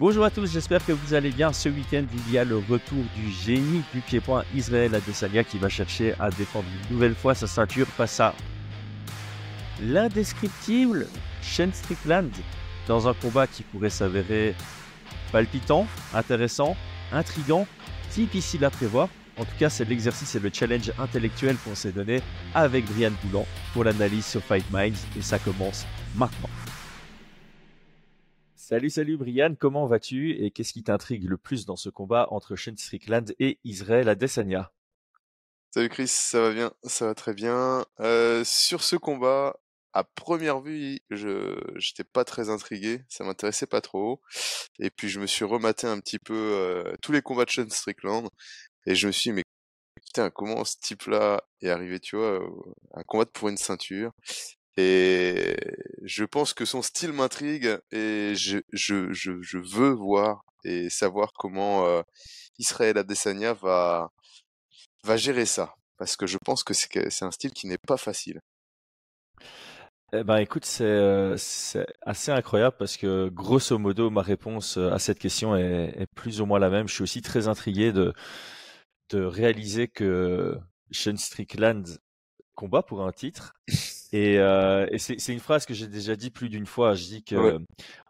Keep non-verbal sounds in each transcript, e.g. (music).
Bonjour à tous, j'espère que vous allez bien. Ce week-end, il y a le retour du génie du pied-point Israël Adesanya qui va chercher à défendre une nouvelle fois sa ceinture face à l'indescriptible Shane Strickland dans un combat qui pourrait s'avérer palpitant, intéressant, intrigant, difficile à prévoir. En tout cas, c'est l'exercice et le challenge intellectuel qu'on s'est donné avec Brian Boulan pour l'analyse sur Fight Minds et ça commence maintenant. Salut, salut Brian, comment vas-tu et qu'est-ce qui t'intrigue le plus dans ce combat entre Shane Strickland et Israël Adesanya? Salut Chris, ça va bien, ça va très bien. Euh, sur ce combat, à première vue, je j'étais pas très intrigué, ça m'intéressait pas trop. Et puis je me suis rematé un petit peu euh, tous les combats de Shane Strickland et je me suis dit mais putain comment ce type-là est arrivé, tu vois, à combattre pour une ceinture? Et je pense que son style m'intrigue et je, je, je, je, veux voir et savoir comment euh, Israël Adesanya va, va gérer ça. Parce que je pense que c'est un style qui n'est pas facile. Eh ben, écoute, c'est assez incroyable parce que grosso modo, ma réponse à cette question est, est, plus ou moins la même. Je suis aussi très intrigué de, de réaliser que Sean Strickland combat pour un titre. (laughs) Et, euh, et c'est une phrase que j'ai déjà dit plus d'une fois. Je dis que,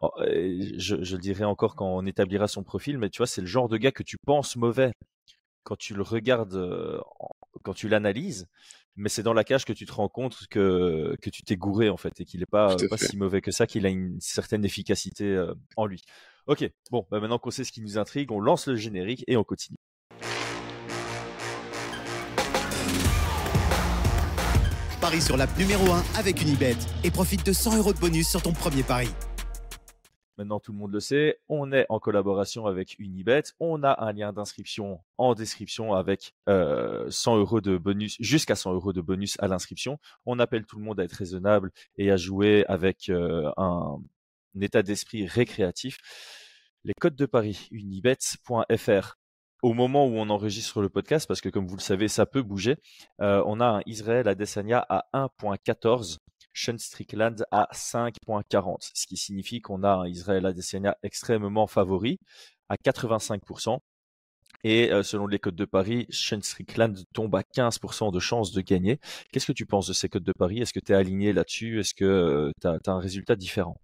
oh, je, je, le dirai encore quand on établira son profil, mais tu vois, c'est le genre de gars que tu penses mauvais quand tu le regardes, quand tu l'analyses, mais c'est dans la cage que tu te rends compte que, que tu t'es gouré en fait et qu'il n'est pas, pas si mauvais que ça, qu'il a une certaine efficacité en lui. Ok, bon, bah maintenant qu'on sait ce qui nous intrigue, on lance le générique et on continue. Paris sur l'app numéro 1 avec Unibet et profite de 100 euros de bonus sur ton premier pari. Maintenant, tout le monde le sait, on est en collaboration avec Unibet. On a un lien d'inscription en description avec 100 euh, euros de bonus, jusqu'à 100 euros de bonus à l'inscription. On appelle tout le monde à être raisonnable et à jouer avec euh, un, un état d'esprit récréatif. Les codes de Paris, unibet.fr au moment où on enregistre le podcast, parce que comme vous le savez, ça peut bouger, euh, on a un Israël Adesanya à 1.14, Sean Strickland à 5.40, ce qui signifie qu'on a un Israël Adesanya extrêmement favori à 85%. Et euh, selon les codes de Paris, Sean Strickland tombe à 15% de chance de gagner. Qu'est-ce que tu penses de ces codes de Paris? Est-ce que tu es aligné là-dessus? Est-ce que euh, tu as, un résultat différent?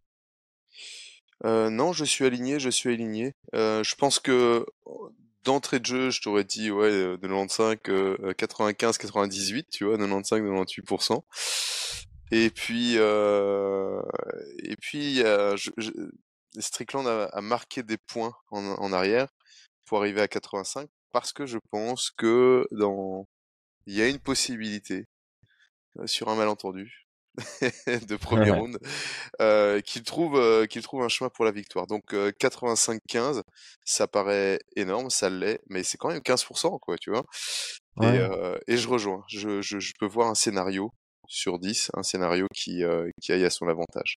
Non, je suis aligné, je suis aligné. je pense que d'entrée de jeu, je t'aurais dit ouais, euh, 95, 95, 98, tu vois, 95, 98%. Et puis, euh, et puis, Strickland a, a, marqué des points en, en, arrière pour arriver à 85 parce que je pense que dans, il y a une possibilité euh, sur un malentendu (laughs) de premier round, euh, qu'il trouve euh, qu'il trouve un chemin pour la victoire. Donc 85-15, euh, ça paraît énorme, ça l'est, mais c'est quand même 15%, quoi, tu vois? Ouais. Et, et, je rejoins. Je, je, je, peux voir un scénario sur 10, un scénario qui, qui aille à son avantage.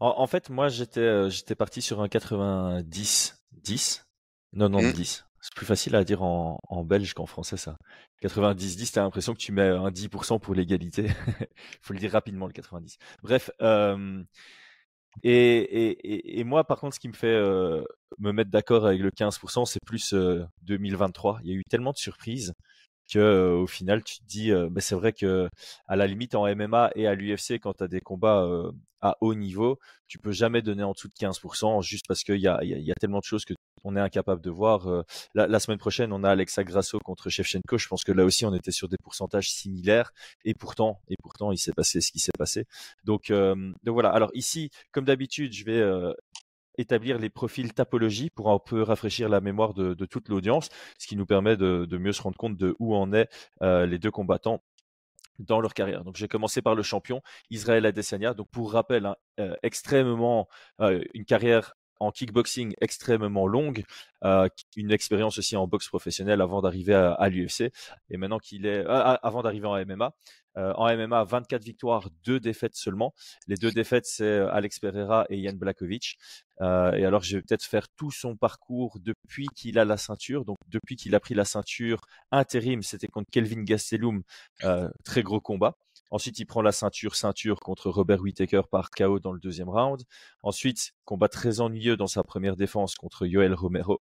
En, en fait, moi, j'étais j'étais parti sur un 90-10, 90-10. C'est plus facile à dire en, en belge qu'en français, ça. 90-10, t'as l'impression que tu mets un 10% pour l'égalité. Il (laughs) faut le dire rapidement, le 90. Bref. Euh, et, et, et, moi, par contre, ce qui me fait euh, me mettre d'accord avec le 15%, c'est plus euh, 2023. Il y a eu tellement de surprises que euh, au final tu te dis euh, bah, c'est vrai que à la limite en MMA et à l'UFC quand tu as des combats euh, à haut niveau tu peux jamais donner en dessous de 15% juste parce qu'il y a, y, a, tellement de choses que on est incapable de voir la, la, semaine prochaine on a Alexa Grasso contre Shevchenko. Je pense que là aussi on était sur des pourcentages similaires et pourtant et pourtant il s'est passé ce qui s'est passé. Donc donc voilà. Alors ici comme d'habitude je vais établir les profils topologie pour un peu rafraîchir la mémoire de, toute l'audience, ce qui nous permet de, mieux se rendre compte de où en est euh, les deux combattants dans leur carrière. Donc j'ai commencé par le champion Israël Adesanya. Donc pour rappel, hein, euh, extrêmement euh, une carrière en kickboxing extrêmement longue, une expérience aussi en boxe professionnelle avant d'arriver à, à l'UFC et maintenant qu'il est avant d'arriver en MMA en MMA, 24 victoires, 2 défaites seulement. Les deux défaites, c'est Alex Pereira et Jan Blakovic. et alors, je vais peut-être faire tout son parcours depuis qu'il a la ceinture. Donc, depuis qu'il a pris la ceinture intérim, c'était contre Kelvin Gastelum, très gros combat. Ensuite, il prend la ceinture, ceinture contre Robert Whittaker par KO dans le deuxième round. Ensuite, combat très ennuyeux dans sa première défense contre Yoel Romero.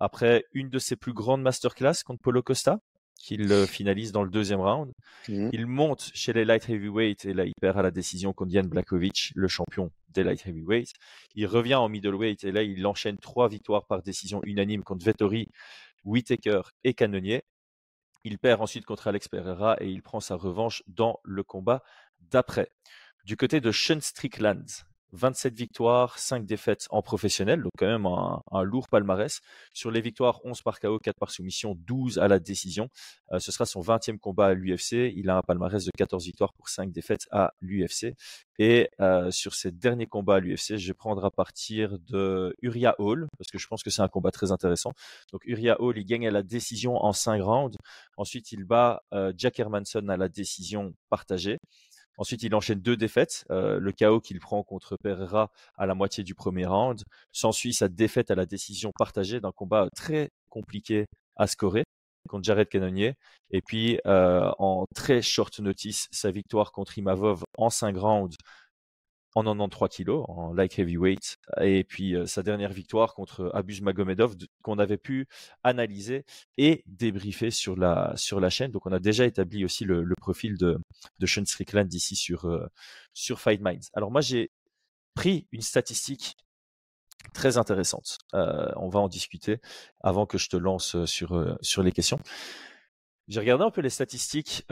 Après, une de ses plus grandes masterclass contre Polo Costa, qu'il finalise dans le deuxième round. Mmh. Il monte chez les light heavyweight et là, il perd à la décision contre Jan Blakovic, le champion des light heavyweight. Il revient en middleweight et là, il enchaîne trois victoires par décision unanime contre Vettori, Whittaker et Cannonier. Il perd ensuite contre Alex Pereira et il prend sa revanche dans le combat d'après. Du côté de Sean Strickland, 27 victoires, 5 défaites en professionnel, donc quand même un, lourd palmarès. Sur les victoires, 11 par KO, 4 par soumission, 12 à la décision. Euh, ce sera son 20e combat à l'UFC. Il a un palmarès de 14 victoires pour 5 défaites à l'UFC. Et euh, sur ses derniers combats à l'UFC, je vais prendre à partir de Uriah Hall, parce que je pense que c'est un combat très intéressant. Donc Uriah Hall, il gagne à la décision en 5 rounds. Ensuite, il bat euh, Jack Hermanson à la décision partagée. Ensuite, il enchaîne deux défaites. Euh, le chaos qu'il prend contre Pereira à la moitié du premier round. S'ensuit sa défaite à la décision partagée d'un combat très compliqué à scorer contre Jared Cannonier. Et puis, euh, en très short notice, sa victoire contre Imavov en 5 rounds en 93 kilos, en light heavyweight. Et puis sa dernière victoire contre Abus Magomedov qu'on avait pu analyser et débriefer sur la, sur la chaîne. Donc on a déjà établi aussi le, profil de, de Sean Strickland ici sur, sur Fight Minds. Alors moi j'ai pris une statistique très intéressante. on va en discuter avant que je te lance sur, sur les questions. J'ai regardé un peu les statistiques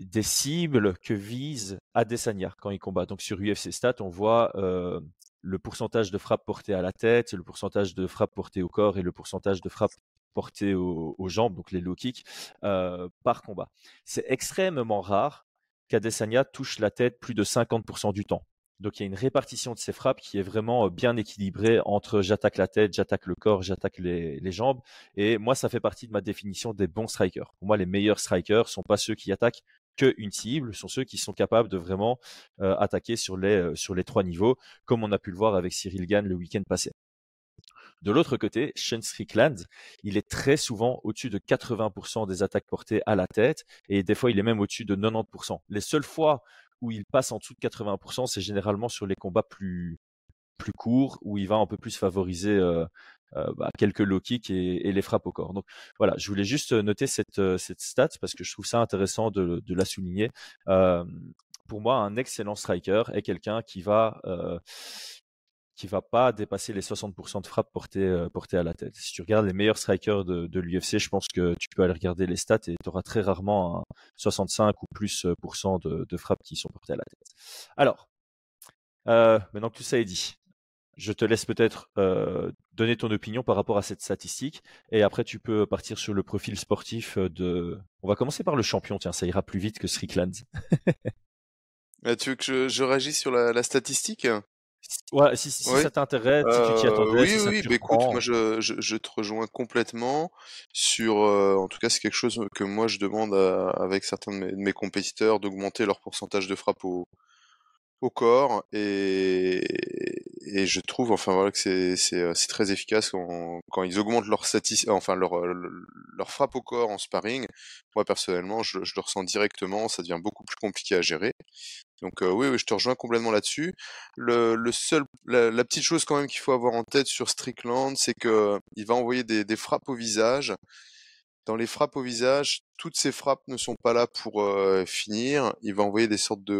des cibles que vise Adesanya quand il combat. Donc sur UFC Stats, on voit le pourcentage de frappes portées à la tête, le pourcentage de frappes portées au corps et le pourcentage de frappes portées aux, jambes, donc les low kicks, par combat. C'est extrêmement rare qu'Adesanya touche la tête plus de 50% du temps. Donc il y a une répartition de ces frappes qui est vraiment bien équilibrée entre j'attaque la tête, j'attaque le corps, j'attaque les, jambes. Et moi, ça fait partie de ma définition des bons strikers. Pour moi, les meilleurs strikers sont pas ceux qui attaquent qu'une cible, sont ceux qui sont capables de vraiment euh, attaquer sur les, euh, sur les trois niveaux, comme on a pu le voir avec Cyril Gann le week-end passé. De l'autre côté, Shane Strickland, il est très souvent au-dessus de 80% des attaques portées à la tête et des fois il est même au-dessus de 90%. Les seules fois où il passe en dessous de 80%, c'est généralement sur les combats plus, plus courts où il va un peu plus favoriser euh, bah, quelques low kicks et, les frappes au corps. Donc voilà, je voulais juste noter cette, euh, cette stat parce que je trouve ça intéressant de, la souligner. Euh, pour moi, un excellent striker est quelqu'un qui va qui va pas dépasser les 60% de frappes portées, portées à la tête. Si tu regardes les meilleurs strikers de, l'UFC, je pense que tu peux aller regarder les stats et tu auras très rarement un 65 ou plus de, de frappes qui sont portées à la tête. Alors, euh, maintenant que tout ça est dit, je te laisse peut-être euh, donner ton opinion par rapport à cette statistique et après tu peux partir sur le profil sportif de. On va commencer par le champion, tiens, ça ira plus vite que Strickland. (laughs) Ah, tu veux que je, réagisse sur la, statistique? Ouais, si, ça t'intéresse, si tu t'y attendais. Oui, oui, bah, écoute, moi je, je, te rejoins complètement sur. Euh, en tout cas, c'est quelque chose que moi je demande avec certains de mes, de mes compétiteurs d'augmenter leur pourcentage de frappe au, au corps et, et je trouve enfin voilà que c'est c'est euh, très efficace quand, quand ils augmentent leur enfin leur leur frappe au corps en sparring. Moi personnellement je, je, le ressens directement ça devient beaucoup plus compliqué à gérer. Donc euh, oui, oui je te rejoins complètement là-dessus. Le, le seul la, petite chose quand même qu'il faut avoir en tête sur Strickland c'est que il va envoyer des, des frappes au visage. Dans les frappes au visage, toutes ces frappes ne sont pas là pour euh, finir. Il va envoyer des sortes de,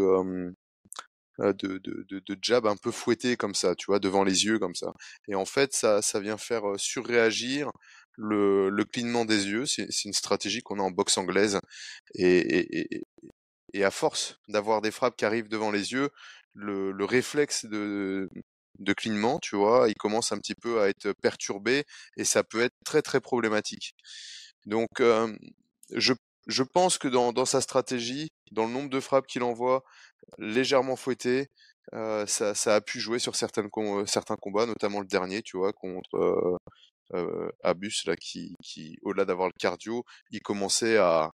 de, de, de, de, jab un peu fouetté comme ça, tu vois, devant les yeux comme ça. Et en fait, ça, ça vient faire surréagir le, le clignement des yeux. C'est une stratégie qu'on a en boxe anglaise. Et, et, et, et à force d'avoir des frappes qui arrivent devant les yeux, le, le réflexe de, de clignement, tu vois, il commence un petit peu à être perturbé et ça peut être très très problématique. Donc, je, je pense que dans, dans sa stratégie, dans le nombre de frappes qu'il envoie, légèrement fouetté. Ça, a pu jouer sur certains combats, notamment le dernier, tu vois, contre Abus, là, qui, au-delà d'avoir le cardio, il commençait à,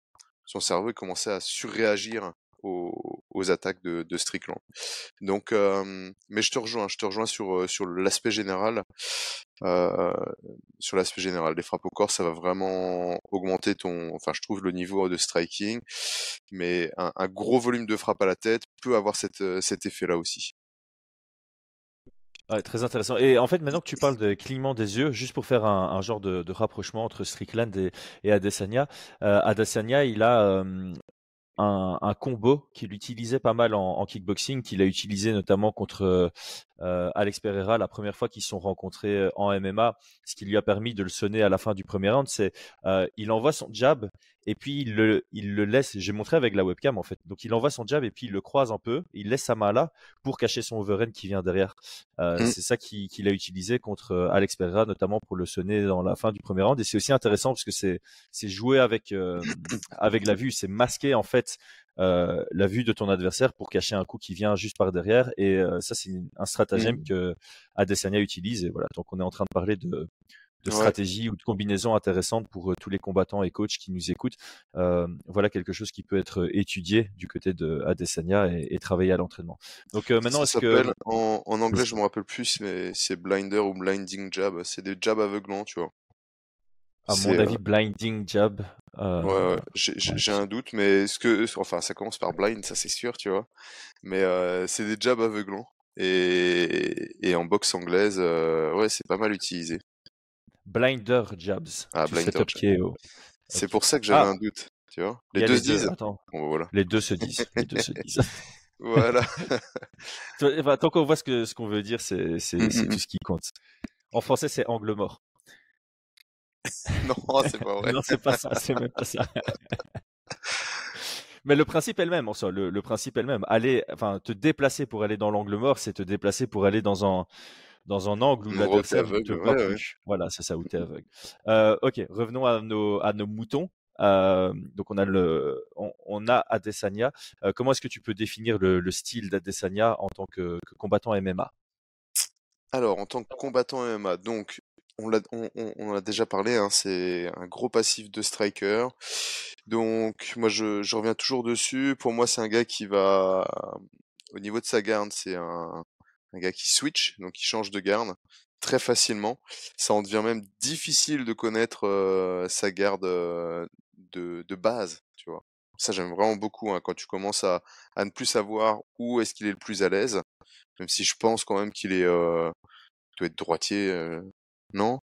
son cerveau commençait à surréagir aux, attaques de, de, Strickland. Donc, mais je te rejoins, je te rejoins sur sur l'aspect général. Euh, sur l'aspect général, les frappes au corps, ça va vraiment augmenter ton, enfin, je trouve le niveau de striking, mais un, gros volume de frappe à la tête peut avoir cette, cet effet-là aussi. Très intéressant. Et en fait, maintenant que tu parles de clignement des yeux, juste pour faire un, genre de, rapprochement entre Strickland et, et Adesanya, euh, Adesanya, il a euh, un, combo qu'il utilisait pas mal en, kickboxing, qu'il a utilisé notamment contre euh, Alex Pereira la première fois qu'ils se sont rencontrés en MMA. Ce qui lui a permis de le sonner à la fin du premier round, c'est euh, il envoie son jab et puis il le, il le laisse. J'ai montré avec la webcam en fait. Donc il envoie son jab et puis il le croise un peu. Il laisse sa main là pour cacher son overhand qui vient derrière. Euh, mmh. C'est ça qu'il qu a utilisé contre euh, Alex Pereira, notamment pour le sonner dans la fin du premier round. Et c'est aussi intéressant parce que c'est c'est jouer avec euh, avec la vue, c'est masquer en fait euh, la vue de ton adversaire pour cacher un coup qui vient juste par derrière. Et euh, ça, c'est un stratagème mmh. que Adesanya utilise. Et voilà, donc on est en train de parler de de stratégie ou de combinaison intéressante pour euh, tous les combattants et coachs qui nous écoutent. Euh, voilà quelque chose qui peut être étudié du côté de Adesanya et, et travaillé à l'entraînement. Donc euh, maintenant, est-ce que en, en, anglais, je me rappelle plus, mais c'est blinder ou blinding jab. C'est des jabs aveuglants, tu vois. À mon avis, blinding jab. Euh... Ouais, ouais. j'ai un doute, mais ce que, enfin, ça commence par blind, ça c'est sûr, tu vois. Mais euh, c'est des jabs aveuglants. Et, et en boxe anglaise, ouais, c'est pas mal utilisé. Blinder Jabs. Ah, Blinder Jabs. C'est pour ça que j'avais ah. un doute. Tu vois les deux se disent. Attends. Bon, voilà. Les deux se disent. Les deux se (laughs) disent. voilà. (laughs) enfin, tant qu'on voit ce qu'on ce qu'on veut dire, c'est c'est mm -hmm. tout ce qui compte. En français, c'est angle mort. (laughs) non, c'est pas vrai. non, c'est pas ça. C'est même pas ça. Mais le principe est le même en soi. Le, le principe est le même. Aller, enfin, te déplacer pour aller dans l'angle mort, c'est te déplacer pour aller dans un dans un angle où l'adversaire ne te voit ouais, plus. Ouais. Voilà, c'est ça, où tu es aveugle. Euh, ok, revenons à nos, à nos moutons. Euh, donc on a le, on, on a Adesanya. Euh, comment est-ce que tu peux définir le, le style d'Adesanya en tant que, que, combattant MMA Alors en tant que combattant MMA, donc on l'a, on, on, a déjà parlé, hein, c'est un gros passif de striker. Donc moi je, je reviens toujours dessus. Pour moi c'est un gars qui va, au niveau de sa garde, c'est un, un gars qui switch, donc qui change de garde très facilement. Ça en devient même difficile de connaître euh, sa garde euh, de, de, base, tu vois. Ça j'aime vraiment beaucoup hein, quand tu commences à, à, ne plus savoir où est-ce qu'il est le plus à l'aise, même si je pense quand même qu'il est euh, doit être droitier, euh, non?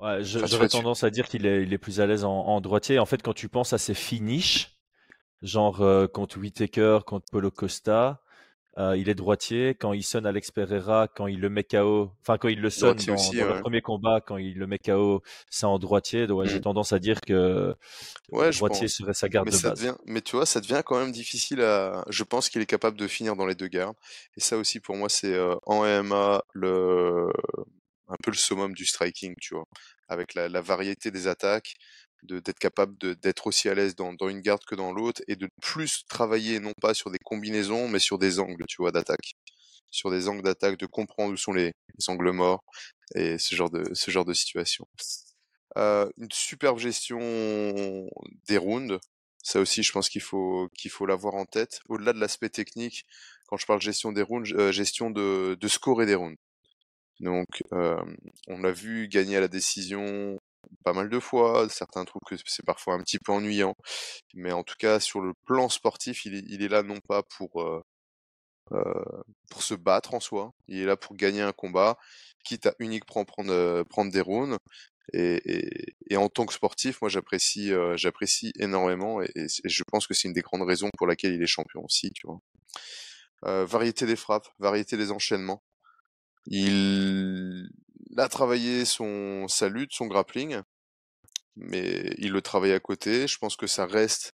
Ouais, j'aurais tendance à dire qu'il est, il est plus à l'aise en, en, droitier. En fait, quand tu penses à ses finishes, genre euh, contre Whitaker, contre Polo Costa, euh, il est droitier. Quand il sonne Alex Pereira, quand il le met KO, enfin quand il le sonne dans, aussi, dans ouais. le premier combat, quand il le met KO, c'est en droitier. Donc ouais, mmh. j'ai tendance à dire que ouais, droitier serait sa garde mais de ça base. Devient, mais tu vois, ça devient quand même difficile à. Je pense qu'il est capable de finir dans les deux gardes. Et ça aussi pour moi, c'est euh, en MMA le un peu le summum du striking, tu vois, avec la, la variété des attaques d'être capable d'être aussi à l'aise dans, dans, une garde que dans l'autre et de plus travailler non pas sur des combinaisons mais sur des angles tu vois d'attaque. Sur des angles d'attaque de comprendre où sont les, les, angles morts et ce genre de ce genre de situation. Euh, une superbe gestion des rounds. Ça aussi je pense qu'il faut qu'il faut l'avoir en tête. Au-delà de l'aspect technique quand je parle gestion des rounds euh, gestion de, de scorer des rounds. Donc, euh, on l'a vu gagner à la décision pas mal de fois. Certains trouvent que c'est parfois un petit peu ennuyant. Mais en tout cas, sur le plan sportif, il est, là non pas pour, euh, euh, pour se battre en soi. Il est là pour gagner un combat, quitte à uniquement prendre, euh, prendre des rounds. Et, en tant que sportif, moi j'apprécie euh, j'apprécie énormément et, je pense que c'est une des grandes raisons pour laquelle il est champion aussi. Euh, variété des frappes, variété des enchaînements. Il a travaillé son, sa lutte, son grappling, mais il le travaille à côté. Je pense que ça reste,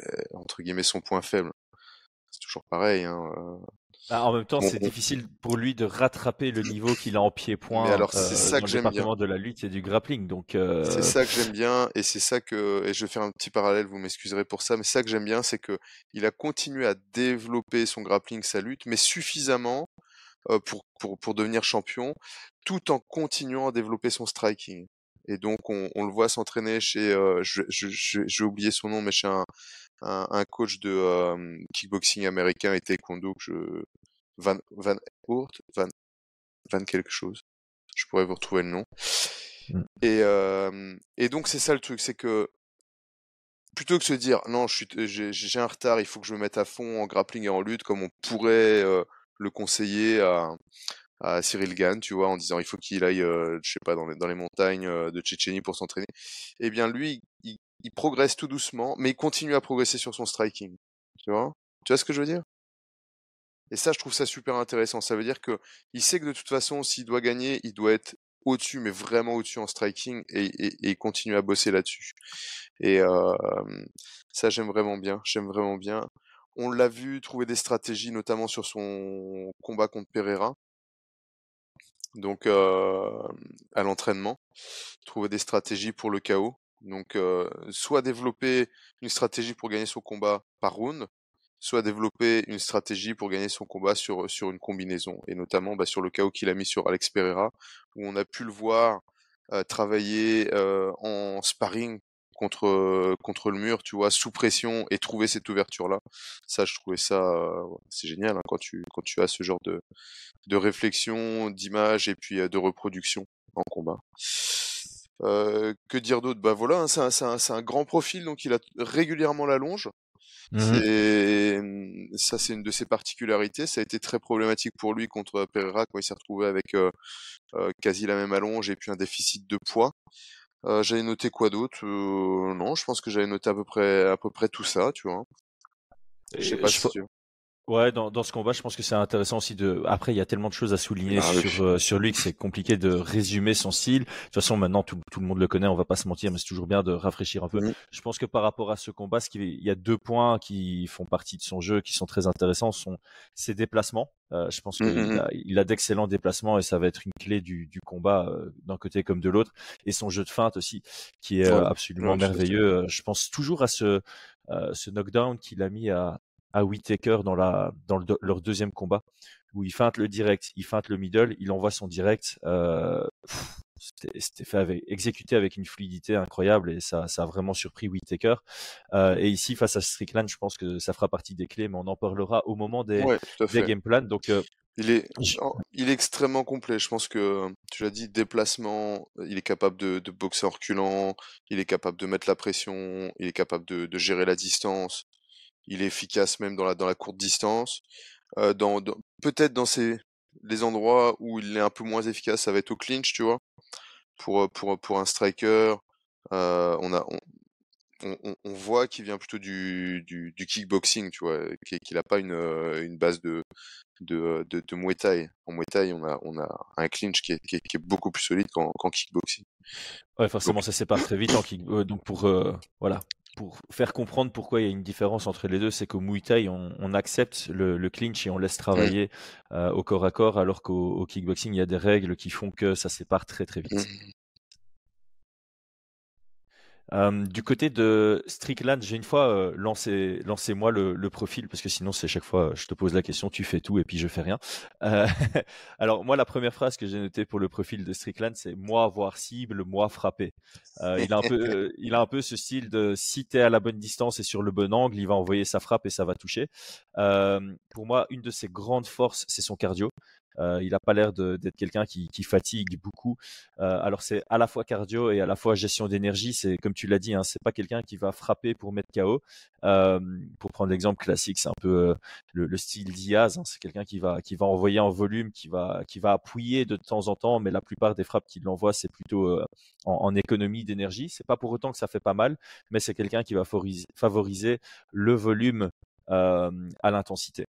euh, entre guillemets, son point faible. C'est toujours pareil. Hein. Bah, en même temps, bon, c'est on... difficile pour lui de rattraper le niveau qu'il a en pied-point alors, c'est euh, ça dans que le département bien. de la lutte et du grappling. Donc, euh... c'est ça que j'aime bien, et c'est ça que, et je vais faire un petit parallèle, vous m'excuserez pour ça, mais ça que j'aime bien, c'est que il a continué à développer son grappling, sa lutte, mais suffisamment pour, pour, pour devenir champion, tout en continuant à développer son striking. Et donc, on, on le voit s'entraîner chez, je, je, je, j'ai oublié son nom, mais chez un, un, un coach de kickboxing américain et taekwondo que je, Van, Van Hoort, Van, Van quelque chose. Je pourrais vous retrouver le nom. Mm. Et, euh, et donc, c'est ça le truc, c'est que plutôt que se dire non, je j'ai, j'ai un retard, il faut que je me mette à fond en grappling et en lutte, comme on pourrait euh, le conseiller à, à Cyril Gann, tu vois, en disant il faut qu'il aille, euh, je sais pas, dans les, dans les montagnes euh, de Tchétchénie pour s'entraîner. Eh bien, lui, il, il progresse tout doucement, mais il continue à progresser sur son striking. Tu vois? Tu vois ce que je veux dire? Et ça, je trouve ça super intéressant. Ça veut dire que il sait que de toute façon, s'il doit gagner, il doit être au-dessus, mais vraiment au-dessus en striking, et, et, et continuer à bosser là-dessus. Et euh, ça, j'aime vraiment bien. J'aime vraiment bien. On l'a vu trouver des stratégies, notamment sur son combat contre Pereira. Donc, euh, à l'entraînement, trouver des stratégies pour le chaos. Donc, euh, soit développer une stratégie pour gagner son combat par round, soit développer une stratégie pour gagner son combat sur, une combinaison. Et notamment bah, sur le chaos qu'il a mis sur Alex Pereira, où on a pu le voir euh, travailler en sparring contre, contre le mur, tu vois, sous pression et trouver cette ouverture-là. Ça, je trouvais ça, euh, c'est génial hein, quand, tu, quand tu as ce genre de, de réflexion, d'image et puis euh, de reproduction en combat. Euh, que dire d'autre? Bah voilà, hein, c'est un, un, un, grand profil, donc il a régulièrement la longe. Mmh. Ça, c'est une de ses particularités. Ça a été très problématique pour lui contre Pereira quand il s'est retrouvé avec euh, euh, quasi la même allonge et puis un déficit de poids. Euh, j'avais noté quoi d'autre? Non, je pense que j'avais noté à peu près à peu près tout ça, tu vois. Je sais pas je si tu... Ouais, dans, dans ce combat, je pense que c'est intéressant aussi de. Après, il y a tellement de choses à souligner ah, sur euh, sur lui que c'est compliqué de résumer son style. De toute façon, maintenant tout, tout le monde le connaît, on va pas se mentir, mais c'est toujours bien de rafraîchir un peu. Je pense que par rapport à ce combat, ce qui, il y a deux points qui font partie de son jeu, qui sont très intéressants, sont ses déplacements. Euh, je pense qu'il a, il a d'excellents déplacements et ça va être une clé du, du combat euh, d'un côté comme de l'autre. Et son jeu de feinte aussi, qui est ouais, absolument ouais, merveilleux. Je pense toujours à ce ce knockdown qu'il a mis à, à Whitaker dans, la, dans le, leur deuxième combat, où il feinte le direct, il feinte le middle, il envoie son direct. Euh, C'était fait avec, exécuté avec une fluidité incroyable et ça, ça a vraiment surpris Whitaker. Euh, et ici, face à Strickland, je pense que ça fera partie des clés, mais on en parlera au moment des, ouais, des game plans. Donc, euh, il est, il est extrêmement complet. Je pense que, tu l'as dit, déplacement, il est capable de, de boxer en reculant, il est capable de mettre la pression, il est capable de, de gérer la distance, il est efficace même dans la, dans la courte distance. Euh, dans, dans peut-être dans ces, les endroits où il est un peu moins efficace, ça va être au clinch, tu vois. Pour, pour, pour un striker, euh, on, a, on, on, on voit qu'il vient plutôt du, du, du kickboxing, tu vois, qu'il n'a pas une, une base de, de, de, de Muay Thai. En Muay Thai, on a, on a un clinch qui est, qui est, qui est beaucoup plus solide qu'en qu kickboxing. Ouais, forcément, donc, ça sépare très vite en kick. Euh, donc pour euh, voilà, pour faire comprendre pourquoi il y a une différence entre les deux, c'est qu'au Muay Thai, on, on accepte le, le, clinch et on laisse travailler mmh. euh, au corps à corps, alors qu'au kickboxing, il y a des règles qui font que ça sépare très très vite. Euh, du côté de Strickland, j'ai une fois euh, lancé, lancé moi le, le, profil parce que sinon c'est chaque fois je te pose la question, tu fais tout et puis je fais rien. Euh, (laughs) alors moi la première phrase que j'ai notée pour le profil de Strickland c'est moi avoir cible, moi frapper. Euh, il a un peu, euh, il a un peu ce style de si t'es à la bonne distance et sur le bon angle, il va envoyer sa frappe et ça va toucher. Euh, pour moi, une de ses grandes forces c'est son cardio. Euh, il n'a pas l'air d'être quelqu'un qui, fatigue beaucoup. Euh, alors c'est à la fois cardio et à la fois gestion d'énergie. C'est comme tu l'as dit, hein, c'est pas quelqu'un qui va frapper pour mettre KO. Euh, pour prendre l'exemple classique, c'est un peu le, le, style Diaz. Hein, c'est quelqu'un qui va envoyer en volume, qui va appuyer de temps en temps, mais la plupart des frappes qu'il envoie, c'est plutôt en, économie d'énergie. C'est pas pour autant que ça fait pas mal, mais c'est quelqu'un qui va favoriser, le volume à l'intensité.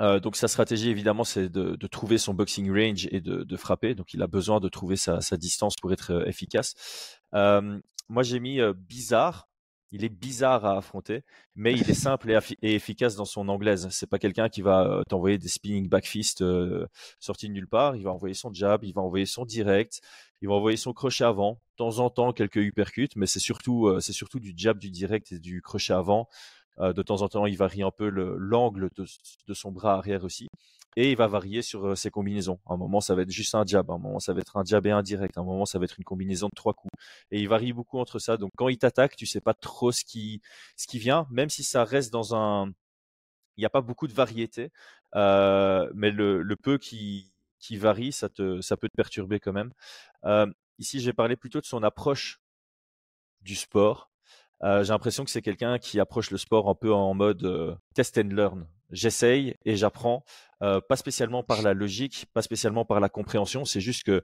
Euh, donc sa stratégie évidemment c'est de, de, trouver son boxing range et de, de, frapper. Donc il a besoin de trouver sa, sa distance pour être euh, efficace. Euh, moi j'ai mis euh, bizarre. Il est bizarre à affronter, mais il est (laughs) simple et, et efficace dans son anglaise. C'est pas quelqu'un qui va t'envoyer des spinning back fist sortis de nulle part. Il va envoyer son jab, il va envoyer son direct, il va envoyer son crochet avant. De temps en temps quelques uppercuts, mais c'est surtout c'est surtout du jab, du direct et du crochet avant. Euh, de temps en temps, il varie un peu l'angle de, son bras arrière aussi. et il va varier sur ses combinaisons. À un moment, ça va être juste un jab, à un moment, ça va être un jab et un direct, à un moment, ça va être une combinaison de trois coups. Et il varie beaucoup entre ça. Donc, quand il t'attaque, tu sais pas trop ce qui, vient, même si ça reste dans un, il n'y a pas beaucoup de variété, euh, mais le, peu qui, varie, ça, peut te perturber quand même. Euh, ici, j'ai parlé plutôt de son approche du sport. Euh, j'ai l'impression que c'est quelqu'un qui approche le sport un peu en mode euh, test and learn. J'essaye et j'apprends, euh, pas spécialement par la logique, pas spécialement par la compréhension. C'est juste que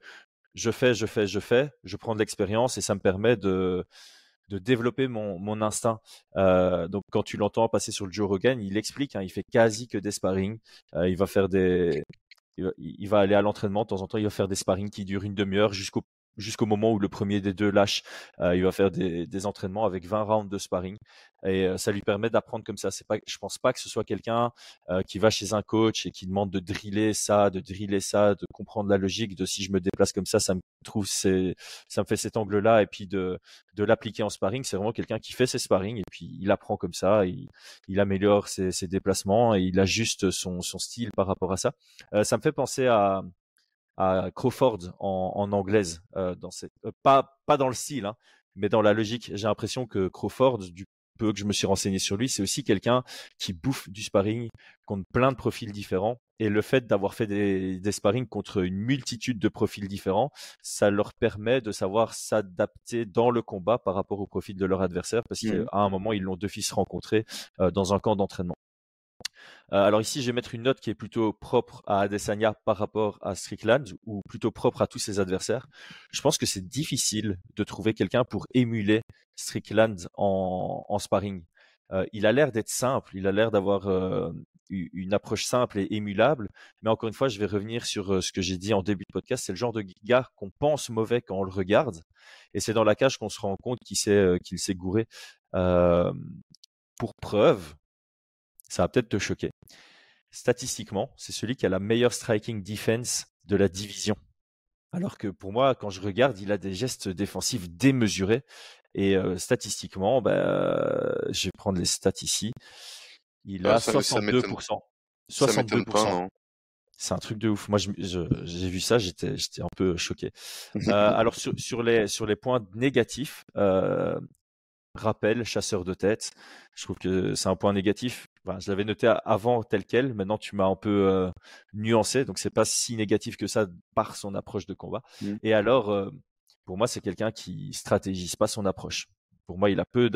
je fais, je fais, je fais, je prends de l'expérience et ça me permet de, de développer mon, mon instinct. Donc quand tu l'entends passer sur le Joe Rogan, il explique, hein, il fait quasi que des sparring. Il va faire des, il va, aller à l'entraînement de temps en temps. Il va faire des sparring qui durent une demi-heure jusqu'au jusqu'au moment où le premier des deux lâche. Euh, il va faire des, entraînements avec 20 rounds de sparring et euh, ça lui permet d'apprendre comme ça. C'est pas, je pense pas que ce soit quelqu'un euh, qui va chez un coach et qui demande de driller ça, de driller ça, de comprendre la logique de si je me déplace comme ça, ça me trouve c'est, ça me fait cet angle-là et puis de, de l'appliquer en sparring. C'est vraiment quelqu'un qui fait ses sparring et puis il apprend comme ça, il, améliore ses, déplacements et il ajuste son, style par rapport à ça. Ça me fait penser à à Crawford en, en anglaise, euh, dans cette, euh, pas, pas dans le style, hein, mais dans la logique. J'ai l'impression que Crawford, du peu que je me suis renseigné sur lui, c'est aussi quelqu'un qui bouffe du sparring contre plein de profils différents. Et le fait d'avoir fait des, des sparring contre une multitude de profils différents, ça leur permet de savoir s'adapter dans le combat par rapport au profil de leur adversaire, parce qu'à un moment, ils l'ont deux fils rencontrés euh, dans un camp d'entraînement. Euh, alors ici, je vais mettre une note qui est plutôt propre à Adesanya par rapport à Strickland ou plutôt propre à tous ses adversaires. Je pense que c'est difficile de trouver quelqu'un pour émuler Strickland en, sparring. Euh, il a l'air d'être simple, il a l'air d'avoir euh, une approche simple et émulable. Mais encore une fois, je vais revenir sur ce que j'ai dit en début de podcast. C'est le genre de gars qu'on pense mauvais quand on le regarde. Et c'est dans la cage qu'on se rend compte qu'il s'est, gouré. Pour preuve, ça va peut-être te choquer. Statistiquement, c'est celui qui a la meilleure striking defense de la division. Alors que pour moi, quand je regarde, il a des gestes défensifs démesurés. Et euh, statistiquement, bah, je vais prendre les stats ici. Il a ah, ça, 62%. Ça 62%. C'est un truc de ouf. Moi, j'ai vu ça, j'étais, j'étais un peu choqué. (laughs) euh, alors sur, sur, les sur les points négatifs, euh, rappel, chasseur de tête. Je trouve que c'est un point négatif. Enfin, je l'avais noté avant tel quel. Maintenant, tu m'as un peu euh, nuancé, donc c'est pas si négatif que ça par son approche de combat. Mmh. Et alors, euh, pour moi, c'est quelqu'un qui stratégise pas son approche. Pour moi, il a peu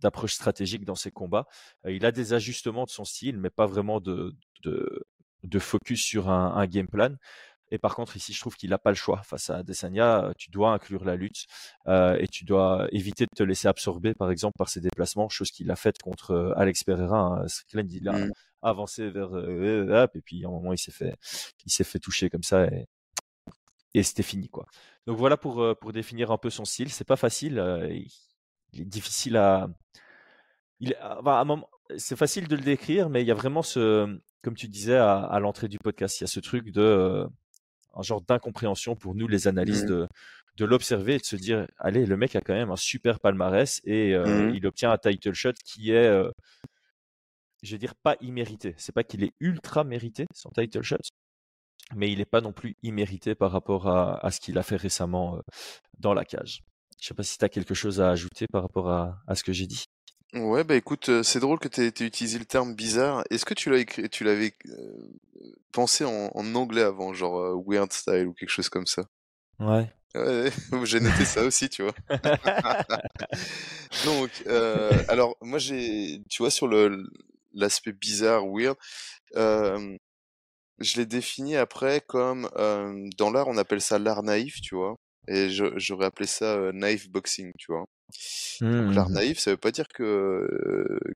d'approche stratégique dans ses combats. Euh, il a des ajustements de son style, mais pas vraiment de, de, de focus sur un, un game plan. Et par contre, ici, je trouve qu'il n'a pas le choix. Face à Desania, tu dois inclure la lutte euh, et tu dois éviter de te laisser absorber, par exemple, par ses déplacements, chose qu'il a faite contre euh, Alex Pereira. Hein. il a mmh. avancé vers euh, et puis à un moment, il s'est fait, il s'est fait toucher comme ça et, et c'était fini, quoi. Donc voilà pour euh, pour définir un peu son style. C'est pas facile. Euh, il est difficile à, il, à un moment, c'est facile de le décrire, mais il y a vraiment ce, comme tu disais à, à l'entrée du podcast, il y a ce truc de un genre d'incompréhension pour nous les analystes mmh. de, de l'observer et de se dire allez le mec a quand même un super palmarès et euh, mmh. il obtient un title shot qui est euh, je vais dire pas immérité c'est pas qu'il est ultra mérité son title shot mais il n'est pas non plus immérité par rapport à, à ce qu'il a fait récemment euh, dans la cage je sais pas si tu as quelque chose à ajouter par rapport à, à ce que j'ai dit Ouais, bah écoute, c'est drôle que tu aies utilisé le terme bizarre. Est-ce que tu l'as écrit, tu l'avais pensé en, en, anglais avant, genre weird style ou quelque chose comme ça? Ouais. Ouais, j'ai noté ça aussi, tu vois. (laughs) Donc, euh, alors moi j'ai, tu vois, sur le l'aspect bizarre, weird, euh, je l'ai défini après comme euh, dans l'art on appelle ça l'art naïf, tu vois, et j'aurais appelé ça naïf boxing, tu vois. Donc l'art mmh. naïf, ça veut pas dire que,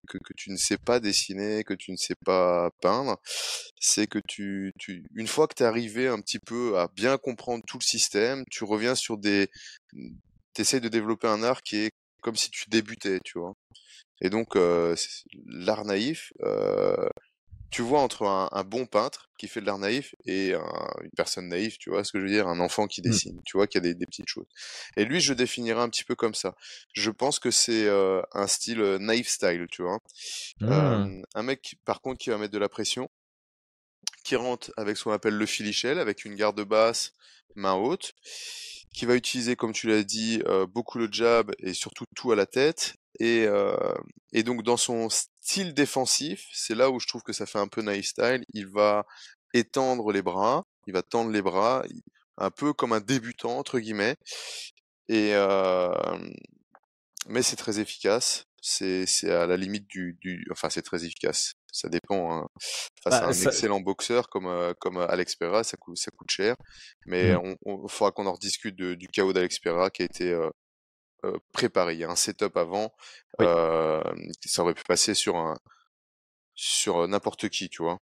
que, que tu ne sais pas dessiner, que tu ne sais pas peindre. C'est que tu, tu, une fois que tu es arrivé un petit peu à bien comprendre tout le système, tu reviens sur des, t'essayes de développer un art qui est comme si tu débutais, tu vois? Et donc euh, l'art naïf, euh, tu vois entre un, un, bon peintre qui fait de l'art naïf et un, une personne naïve, tu vois ce que je veux dire, un enfant qui mmh. dessine, mmh. tu vois qu'il y a des, des, petites choses. Et lui, je définirais un petit peu comme ça. Je pense que c'est euh, un style euh, naïf style, tu vois? Mmh. Euh, un mec, par contre, qui va mettre de la pression, qui rentre avec ce qu'on appelle le filichel, avec une garde basse, main haute, qui va utiliser, comme tu l'as dit, euh, beaucoup le jab et surtout tout à la tête. Et, euh, et donc dans son style défensif, c'est là où je trouve que ça fait un peu nice style. Il va étendre les bras, il va tendre les bras, un peu comme un débutant entre guillemets. Et euh, mais c'est très efficace. C'est c'est à la limite du, du enfin c'est très efficace. Ça dépend. Hein. Face à Bah, un ça- excellent boxeur comme euh, comme Alex Pereira, ça coûte ça coûte cher. Mais Mm. on, on faudra qu'on en rediscute de- du chaos d'Alex Pereira qui a été euh, préparé. Il y a un setup avant. Oui. Euh, ça aurait pu passer sur un sur n'importe qui, tu vois?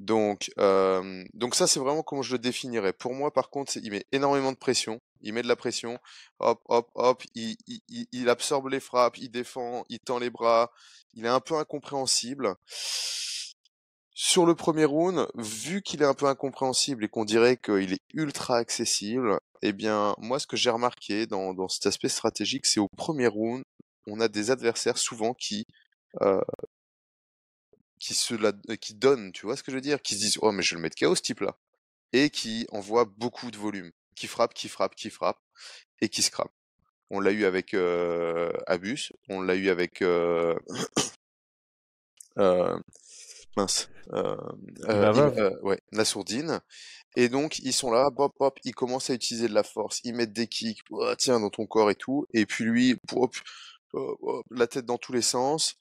Donc, euh, donc ça, c'est vraiment comment je le définirais. Pour moi, par contre, il met énormément de pression. Il met de la pression. Hop, hop, hop. Il, il- il absorbe les frappes. Il défend. Il tend les bras. Il est un peu incompréhensible. Sur le premier round, vu qu'il est un peu incompréhensible et qu'on dirait qu'il est ultra accessible, eh bien, moi, ce que j'ai remarqué dans, dans cet aspect stratégique, c'est au premier round, on a des adversaires souvent qui, euh, qui se la, euh, qui donnent, tu vois ce que je veux dire, qui se disent, oh, mais je vais le mettre KO, ce type-là. Et qui envoient beaucoup de volume. Qui frappe, qui frappe, qui frappe, et qui scrape. On l'a eu avec euh, Abus, on l'a eu avec euh, (clears throat) mince, euh, euh, euh, ouais. Et donc ils sont là, hop hop, ils commencent à utiliser de la force, ils mettent des kicks, oh, tiens dans ton corps et tout. Et puis lui, hop, la tête dans tous les sens.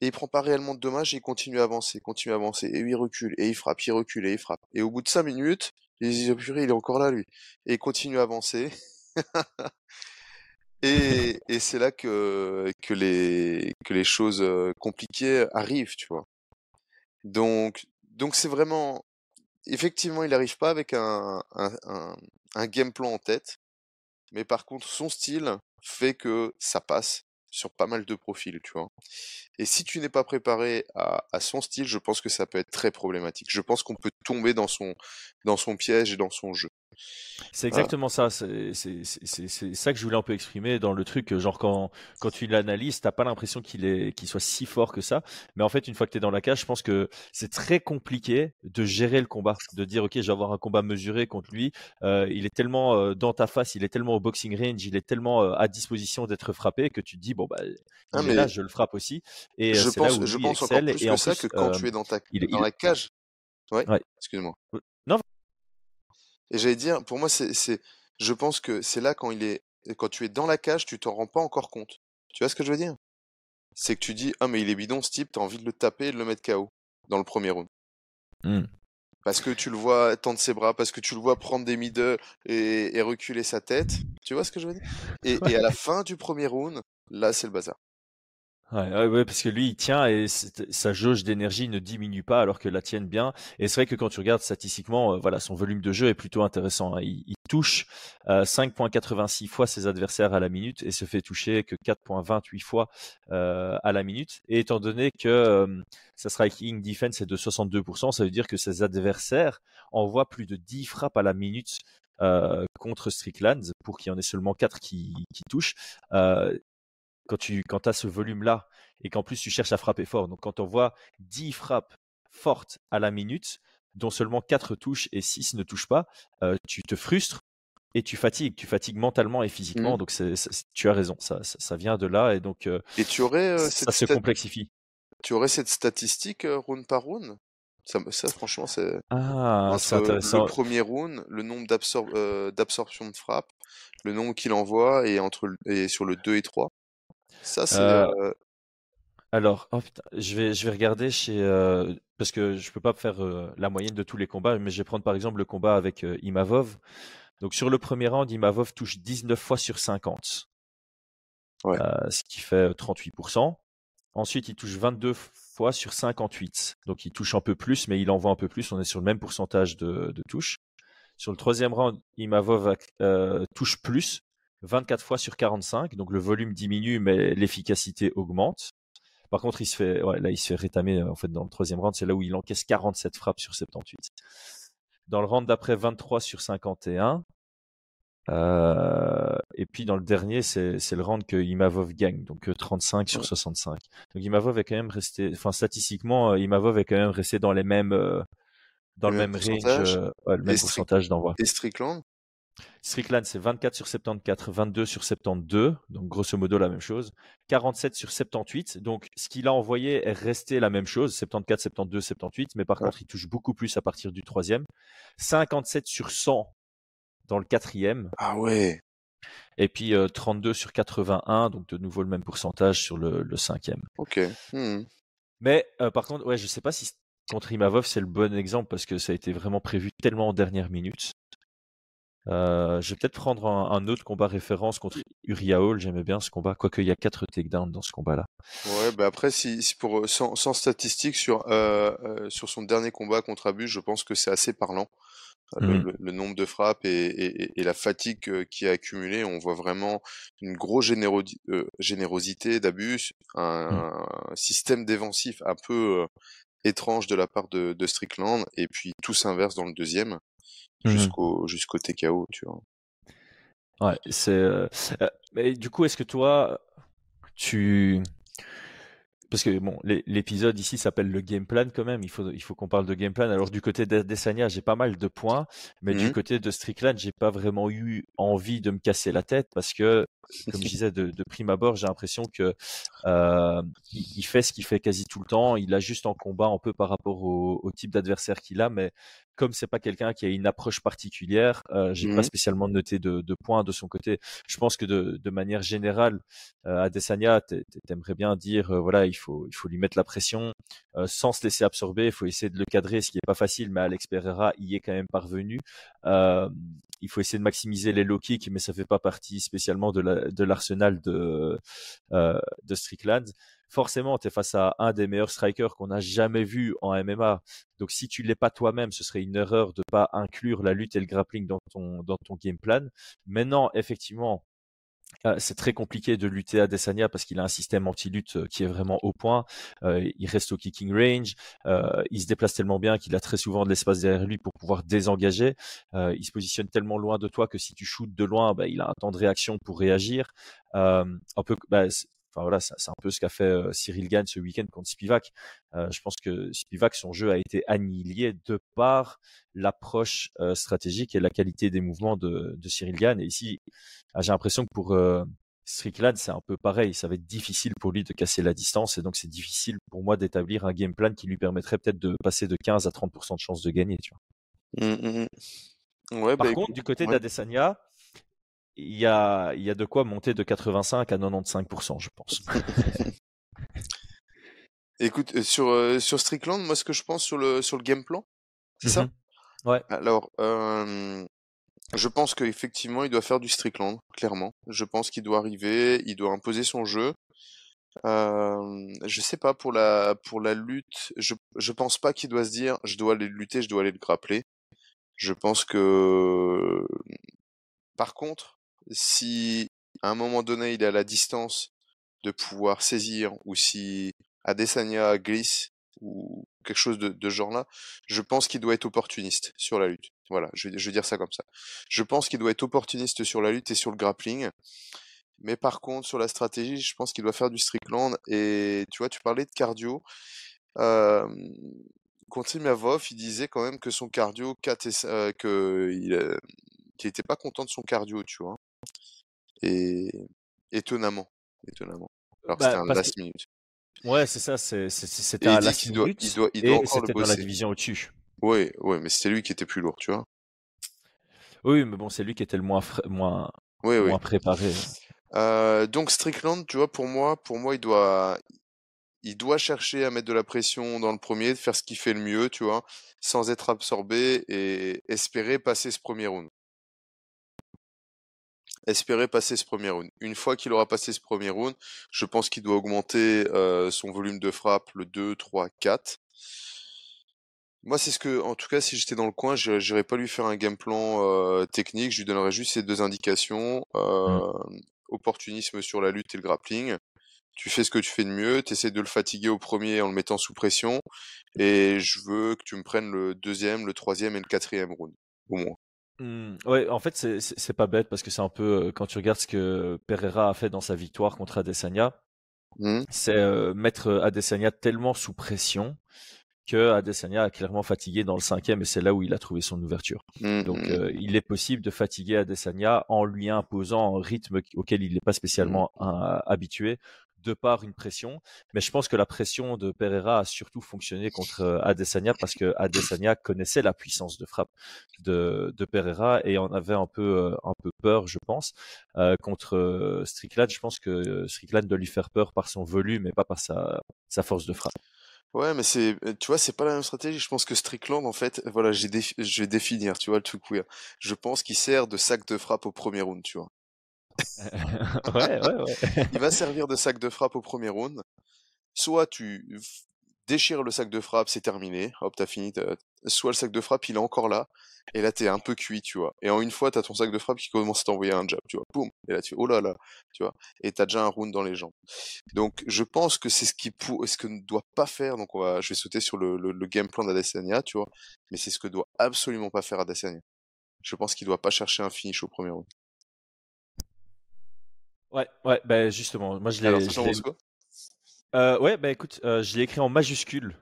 Et il prend pas réellement de dommages il continue à avancer, continue à avancer. Et lui, il recule, et il frappe, il recule, et il frappe. Et au bout de cinq minutes, il oh, est encore là, lui. Et il continue à avancer. (laughs) et et c'est là que, que, les, que les choses euh, compliquées arrivent, tu vois. Donc, donc c'est vraiment, effectivement, il n'arrive pas avec un, un, game plan en tête. Mais par contre, son style fait que ça passe sur pas mal de profils, tu vois. Et si tu n'es pas préparé à, à son style, je pense que ça peut être très problématique. Je pense qu'on peut tomber dans son, dans son piège et dans son jeu. C'est Voilà. exactement ça. C'est ça que je voulais un peu exprimer dans le truc. Genre quand, quand tu l'analyses, t'as pas l'impression qu'il est qu'il soit si fort que ça. Mais en fait, une fois que tu es dans la cage, je pense que c'est très compliqué de gérer le combat, de dire ok, je vais avoir un combat mesuré contre lui. Euh, il est tellement euh, dans ta face, il est tellement au boxing range, il est tellement euh, à disposition d'être frappé que tu te dis bon bah Ah, mais là, je le frappe aussi. Et je c'est là pense, où je pense encore plus Et que en ça plus, que quand tu es dans ta, il dans il- la cage. Ouais. Ouais. Excuse-moi. Et j'allais dire, pour moi, c'est, c'est, je pense que c'est là quand il est, quand tu es dans la cage, tu t'en rends pas encore compte. Tu vois ce que je veux dire? C'est que tu dis, ah, mais il est bidon, ce type, t'as envie de le taper et de le mettre KO dans le premier round. Hmm. Parce que tu le vois tendre ses bras, parce que tu le vois prendre des middle et, et reculer sa tête. Tu vois ce que je veux dire? Et, et à la fin du premier round, là, c'est le bazar. Ouais, ouais, parce que lui, il tient et sa jauge d'énergie ne diminue pas alors que la tienne bien. Et c'est vrai que quand tu regardes statistiquement, euh, voilà, son volume de jeu est plutôt intéressant. hein. Il, touche euh, 5.86 fois ses adversaires à la minute et se fait toucher que 4.28 fois euh, à la minute. Et étant donné que euh, sa striking defense est de 62%, ça veut dire que ses adversaires envoient plus de 10 frappes à la minute euh, contre Strickland pour qu'il y en ait seulement 4 qui, touchent. Euh, quand tu quand as ce volume-là et qu'en plus tu cherches à frapper fort. Donc quand on voit 10 frappes fortes à la minute, dont seulement 4 touchent et 6 ne touchent pas, euh, tu te frustres et tu fatigues. Tu fatigues mentalement et physiquement. Mhm. Donc tu as raison, ça, ça, ça vient de là et donc euh, Et tu aurais, euh, ça se complexifie. tu aurais cette statistique round par round? Ça, me- ça, franchement, c'est Ah, le premier round, le nombre d'absor- d'absorption de frappe, le nombre qu'il envoie et entre et sur le 2 et 3. Ça, c'est Euh, euh, Alors, oh putain, je vais, je vais regarder chez. euh, parce que je peux pas faire euh, la moyenne de tous les combats, mais je vais prendre par exemple le combat avec euh, Imavov. Donc, sur le premier round, Imavov touche 19 fois sur 50, Ouais. euh, ce qui fait euh, 38%. Ensuite, il touche 22 fois sur 58. Donc, il touche un peu plus, mais il envoie un peu plus. On est sur le même pourcentage de, de touches. Sur le troisième round, Imavov touche plus, 24 fois sur 45. Donc, le volume diminue, mais l'efficacité augmente. Par contre, il se fait, ouais, là, il se fait rétamer euh, en fait dans le troisième round. C'est là où il encaisse 47 frappes sur 78. Dans le round d'après, 23 sur 51. Euh, et puis dans le dernier, c'est c'est le round que Imavov gagne, donc euh, 35 sur Ouais. 65. Donc Imavov est quand même resté, enfin statistiquement, euh, Imavov est quand même resté dans les mêmes, euh, dans le, même, range, le même pourcentage d'envoi. Et Strickland? Strickland, c'est 24 sur 74, 22 sur 72, donc grosso modo la même chose. 47 sur 78, donc ce qu'il a envoyé est resté la même chose, 74, 72, 78, mais par contre il touche beaucoup plus à partir du troisième. 57 sur 100 dans le quatrième. Ah ouais. Et puis 32 sur 81, donc de nouveau le même pourcentage sur le, cinquième. Ok. Hmm. Mais par contre, ouais, je sais pas si contre Imavov c'est le bon exemple parce que ça a été vraiment prévu tellement en dernière minute. Euh, je vais peut-être prendre un, autre combat référence contre Uriah Hall. J'aimais bien ce combat, quoique il y a quatre takedowns dans ce combat-là. Ouais, bah après, si, pour sans, sans statistiques sur euh, euh, sur son dernier combat contre Abus, je pense que c'est assez parlant. Mmh. Le, nombre de frappes et, et, la fatigue qui a accumulé, on voit vraiment une grosse générosité d'Abus, mmh. un, système défensif un peu étrange de la part de, de Strickland, et puis tout s'inverse dans le deuxième. Mmh jusqu'au jusqu'au TKO, tu vois. Ouais, c'est. Euh, euh, mais du coup, est-ce que toi, tu parce que bon, l'épisode ici s'appelle le game plan quand même. Il faut, il faut qu'on parle de game plan. Alors du côté d'Adesanya, j'ai pas mal de points, mais du mmh côté de Strickland, j'ai pas vraiment eu envie de me casser la tête parce que, comme je (laughs) disais de, de prime abord, j'ai l'impression que euh, il, fait ce qu'il fait quasi tout le temps. Il ajuste en combat un peu par rapport au, au type d'adversaire qu'il a, mais comme c'est pas quelqu'un qui a une approche particulière, euh, j'ai pas mmh spécialement noté de, de, points de son côté. Je pense que de, de manière générale, euh, Adesanya, t'aimerais bien dire, euh, voilà, il faut, il faut lui mettre la pression euh, sans se laisser absorber. Il faut essayer de le cadrer, ce qui est pas facile, mais Alex Pereira y est quand même parvenu. Euh, il faut essayer de maximiser les low kicks, mais ça fait pas partie spécialement de l'arsenal de, de Strickland forcément, tu es face à un des meilleurs strikers qu'on a jamais vu en MMA. Donc, si tu l'es pas toi-même, ce serait une erreur de pas inclure la lutte et le grappling dans ton, dans ton game plan. Maintenant, effectivement, euh, c'est très compliqué de lutter à Desania parce qu'il a un système anti-lutte euh, qui est vraiment au point. Euh, il reste au kicking range. il se déplace tellement bien qu'il a très souvent de l'espace derrière lui pour pouvoir désengager. il se positionne tellement loin de toi que si tu shootes de loin, bah, il a un temps de réaction pour réagir. un peu, bah, Enfin voilà, c'est un peu ce qu'a fait Cyril Gann ce week-end contre Spivak. je pense que Spivak, son jeu a été annihilé de par l'approche stratégique et la qualité des mouvements de, de Cyril Gann. Et ici, ah, j'ai l'impression que pour Strickland, c'est un peu pareil. Ça va être difficile pour lui de casser la distance et donc c'est difficile pour moi d'établir un game plan qui lui permettrait peut-être de passer de 15 à 30% de chance de gagner. Tu vois. Mmh, mmh, ouais, Par bah, contre, du côté d'Adesanya, il y a, il y a de quoi monter de 85 à 95%, je pense. (laughs) Écoute, euh, sur, euh, sur Strickland, moi, ce que je pense sur le, sur le game plan, c'est ça? Mmh Ouais. Alors, euh, je pense qu'effectivement, il doit faire du Strickland, clairement. Je pense qu'il doit arriver, il doit imposer son jeu. Euh, je sais pas pour la pour la lutte, je je pense pas qu'il doit se dire je dois aller lutter, je dois aller le grappler. Je pense que par contre, si à un moment donné il est à la distance de pouvoir saisir ou si Adesanya glisse ou quelque chose de, de genre-là, je pense qu'il doit être opportuniste sur la lutte. Voilà, je, vais dire ça comme ça. Je pense qu'il doit être opportuniste sur la lutte et sur le grappling. Mais par contre, sur la stratégie, je pense qu'il doit faire du Strickland. Et tu vois, tu parlais de cardio. Euh, contre Imavov, il disait quand même que son cardio, euh, il, qu'il n'était pas content de son cardio, tu vois. Et étonnamment, étonnamment. Alors c'était bah, un last minute. Ouais, c'est ça, c'était un last minute. Il doit, il doit, c'était dans la division au-dessus. Ouais, ouais, mais c'était lui qui était plus lourd, tu vois. Oui, mais bon, c'est lui qui était le moins, moins, moins préparé. Euh, donc Strickland, tu vois, pour moi, pour moi, il doit, il doit chercher à mettre de la pression dans le premier, de faire ce qu'il fait le mieux, tu vois, sans être absorbé et espérer passer ce premier round espérer passer ce premier round. Une fois qu'il aura passé ce premier round, je pense qu'il doit augmenter euh, son volume de frappe le 2, 3, 4. Moi, c'est ce que, en tout cas, si j'étais dans le coin, j'irais pas lui faire un game plan euh, technique, je lui donnerais juste ces deux indications, euh, mmh. opportunisme sur la lutte et le grappling. Tu fais ce que tu fais de mieux, tu essaies de le fatiguer au premier en le mettant sous pression, et je veux que tu me prennes le deuxième, le troisième et le quatrième round, au moins. Mmh, ouais, en fait, c'est pas bête parce que c'est un peu euh, quand tu regardes ce que Pereira a fait dans sa victoire contre Adesanya, mmh. c'est euh, mettre Adesanya tellement sous pression que Adesanya a clairement fatigué dans le cinquième et c'est là où il a trouvé son ouverture. Mmh, Donc, euh, il est possible de fatiguer Adesanya en lui imposant un rythme auquel il n'est pas spécialement euh, habitué de par une pression. Mais je pense que la pression de Pereira a surtout fonctionné contre euh, Adesanya parce que Adesanya connaissait la puissance de frappe de, Pereira et en avait un peu, euh, un peu peur, je pense. Euh, contre Strickland, je pense que Strickland doit lui faire peur par son volume et pas par sa, force de frappe. Ouais, mais c'est, tu vois, c'est pas la même stratégie. Je pense que Strickland, en fait, voilà, je vais définir, tu vois, le truc weird. Je pense qu'il sert de sac de frappe au premier round, tu vois. Il va servir de sac de frappe au premier round. Soit tu déchires le sac de frappe, c'est terminé. Hop, t'as fini. Soit le sac de frappe, il est encore là. Et là, t'es un peu cuit, tu vois. Et en une fois, t'as ton sac de frappe qui commence à t'envoyer un jab, tu vois. Boum. Et là, tu fais, oh là là, tu vois. Et t'as déjà un round dans les jambes. Donc, je pense que c'est ce qui pour, ce que ne doit pas faire. Donc, je vais sauter sur le, game plan d'Adesanya, tu vois. Mais c'est ce que doit absolument pas faire Adesanya. Je pense qu'il doit pas chercher un finish au premier round. Ouais, ouais, ben justement, moi je Alors, l'ai. je penses quoi Euh, ouais, bah écoute, euh, je l'ai écrit en majuscule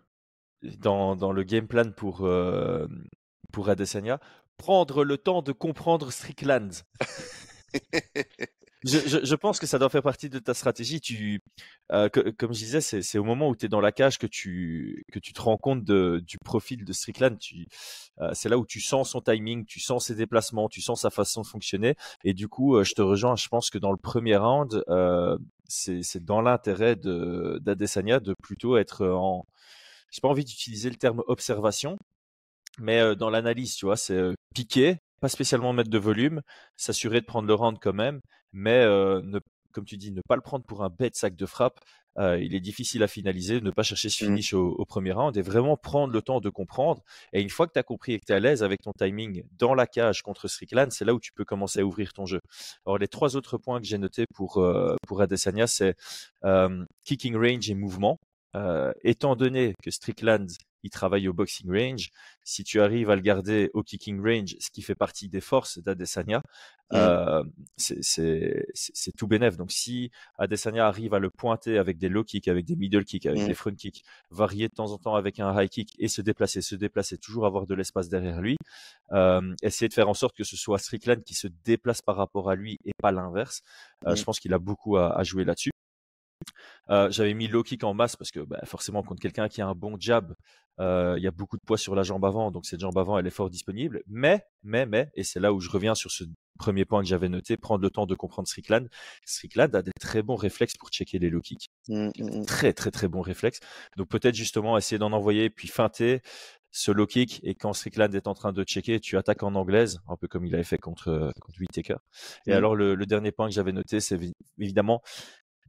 dans, dans le game plan pour, euh, pour Adesanya. Prendre le temps de comprendre Strickland. (laughs) Je, je, je pense que ça doit faire partie de ta stratégie. Tu, euh, comme je disais, c'est au moment où tu es dans la cage que tu, que tu te rends compte de, du profil de Strickland. Euh, c'est là où tu sens son timing, tu sens ses déplacements, tu sens sa façon de fonctionner. Et du coup, euh, je te rejoins. Je pense que dans le premier round, euh, c'est dans l'intérêt de- d'Adesanya de plutôt être en. J'ai pas envie d'utiliser le terme observation, mais euh, dans l'analyse, tu vois, c'est euh, piquer, pas spécialement mettre de volume, s'assurer de prendre le round quand même, mais ne, comme tu dis, ne pas le prendre pour un bête sac de frappe. Il est difficile à finaliser, ne pas chercher ce Mm. finish au, au premier round et vraiment prendre le temps de comprendre. Et une fois que tu as compris et que tu es à l'aise avec ton timing dans la cage contre Strickland, c'est là où tu peux commencer à ouvrir ton jeu. Alors les trois autres points que j'ai notés pour, pour Adesanya, c'est kicking range et mouvement. Euh, étant donné que Strickland il travaille au boxing range. Si tu arrives à le garder au kicking range, ce qui fait partie des forces d'Adesanya, Mm. euh, c'est- tout bénef. Donc si Adesanya arrive à le pointer avec des low kicks, avec des middle kicks, avec Mm. des front kicks, varier de temps en temps avec un high kick et se déplacer, se déplacer, toujours avoir de l'espace derrière lui, euh, essayer de faire en sorte que ce soit Strickland qui se déplace par rapport à lui et pas l'inverse. Euh, Mm. Je pense qu'il a beaucoup à, à jouer là-dessus. Euh, J'avais mis low kick en masse parce que bah, forcément contre quelqu'un qui a un bon jab, euh, il y a beaucoup de poids sur la jambe avant, donc cette jambe avant elle est fort disponible. Mais, mais, mais, et c'est là où je reviens sur ce premier point que j'avais noté, prendre le temps de comprendre Strickland. Strickland a des très bons réflexes pour checker les low kicks, Mm, mm, mm. très très très bons réflexes. Donc peut-être justement essayer d'en envoyer puis feinter ce low kick et quand Strickland est en train de checker, tu attaques en anglaise, un peu comme il avait fait contre contre Whittaker. Et Mm. alors le, le dernier point que j'avais noté, c'est évi- évidemment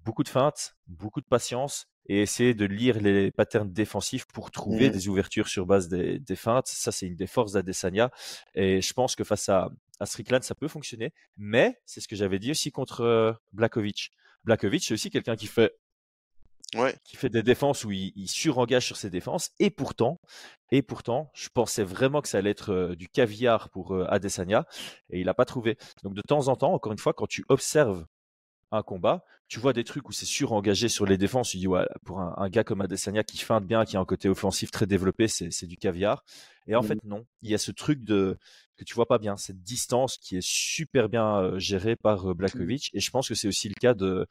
beaucoup de feintes, beaucoup de patience et essayer de lire les patterns défensifs pour trouver Mm. des ouvertures sur base des, des feintes. Ça, c'est une des forces d'Adesanya. Et je pense que face à, à Strickland, ça peut fonctionner. Mais c'est ce que j'avais dit aussi contre euh, Blakovic. Blakovic, c'est aussi quelqu'un qui fait Ouais. qui fait des défenses où il, il surengage sur ses défenses. Et pourtant, et pourtant, je pensais vraiment que ça allait être euh, du caviar pour euh, Adesanya, et il n'a pas trouvé. Donc de temps en temps, encore une fois, quand tu observes un combat, tu vois des trucs où c'est surengagé sur les défenses. Tu dis, ouais, pour un, un gars comme Adesanya qui feinte bien, qui a un côté offensif très développé, c'est du caviar. Et en Mhm. fait, non. Il y a ce truc de que tu vois pas bien, cette distance qui est super bien euh, gérée par euh, Blakovic. Et je pense que c'est aussi le cas de,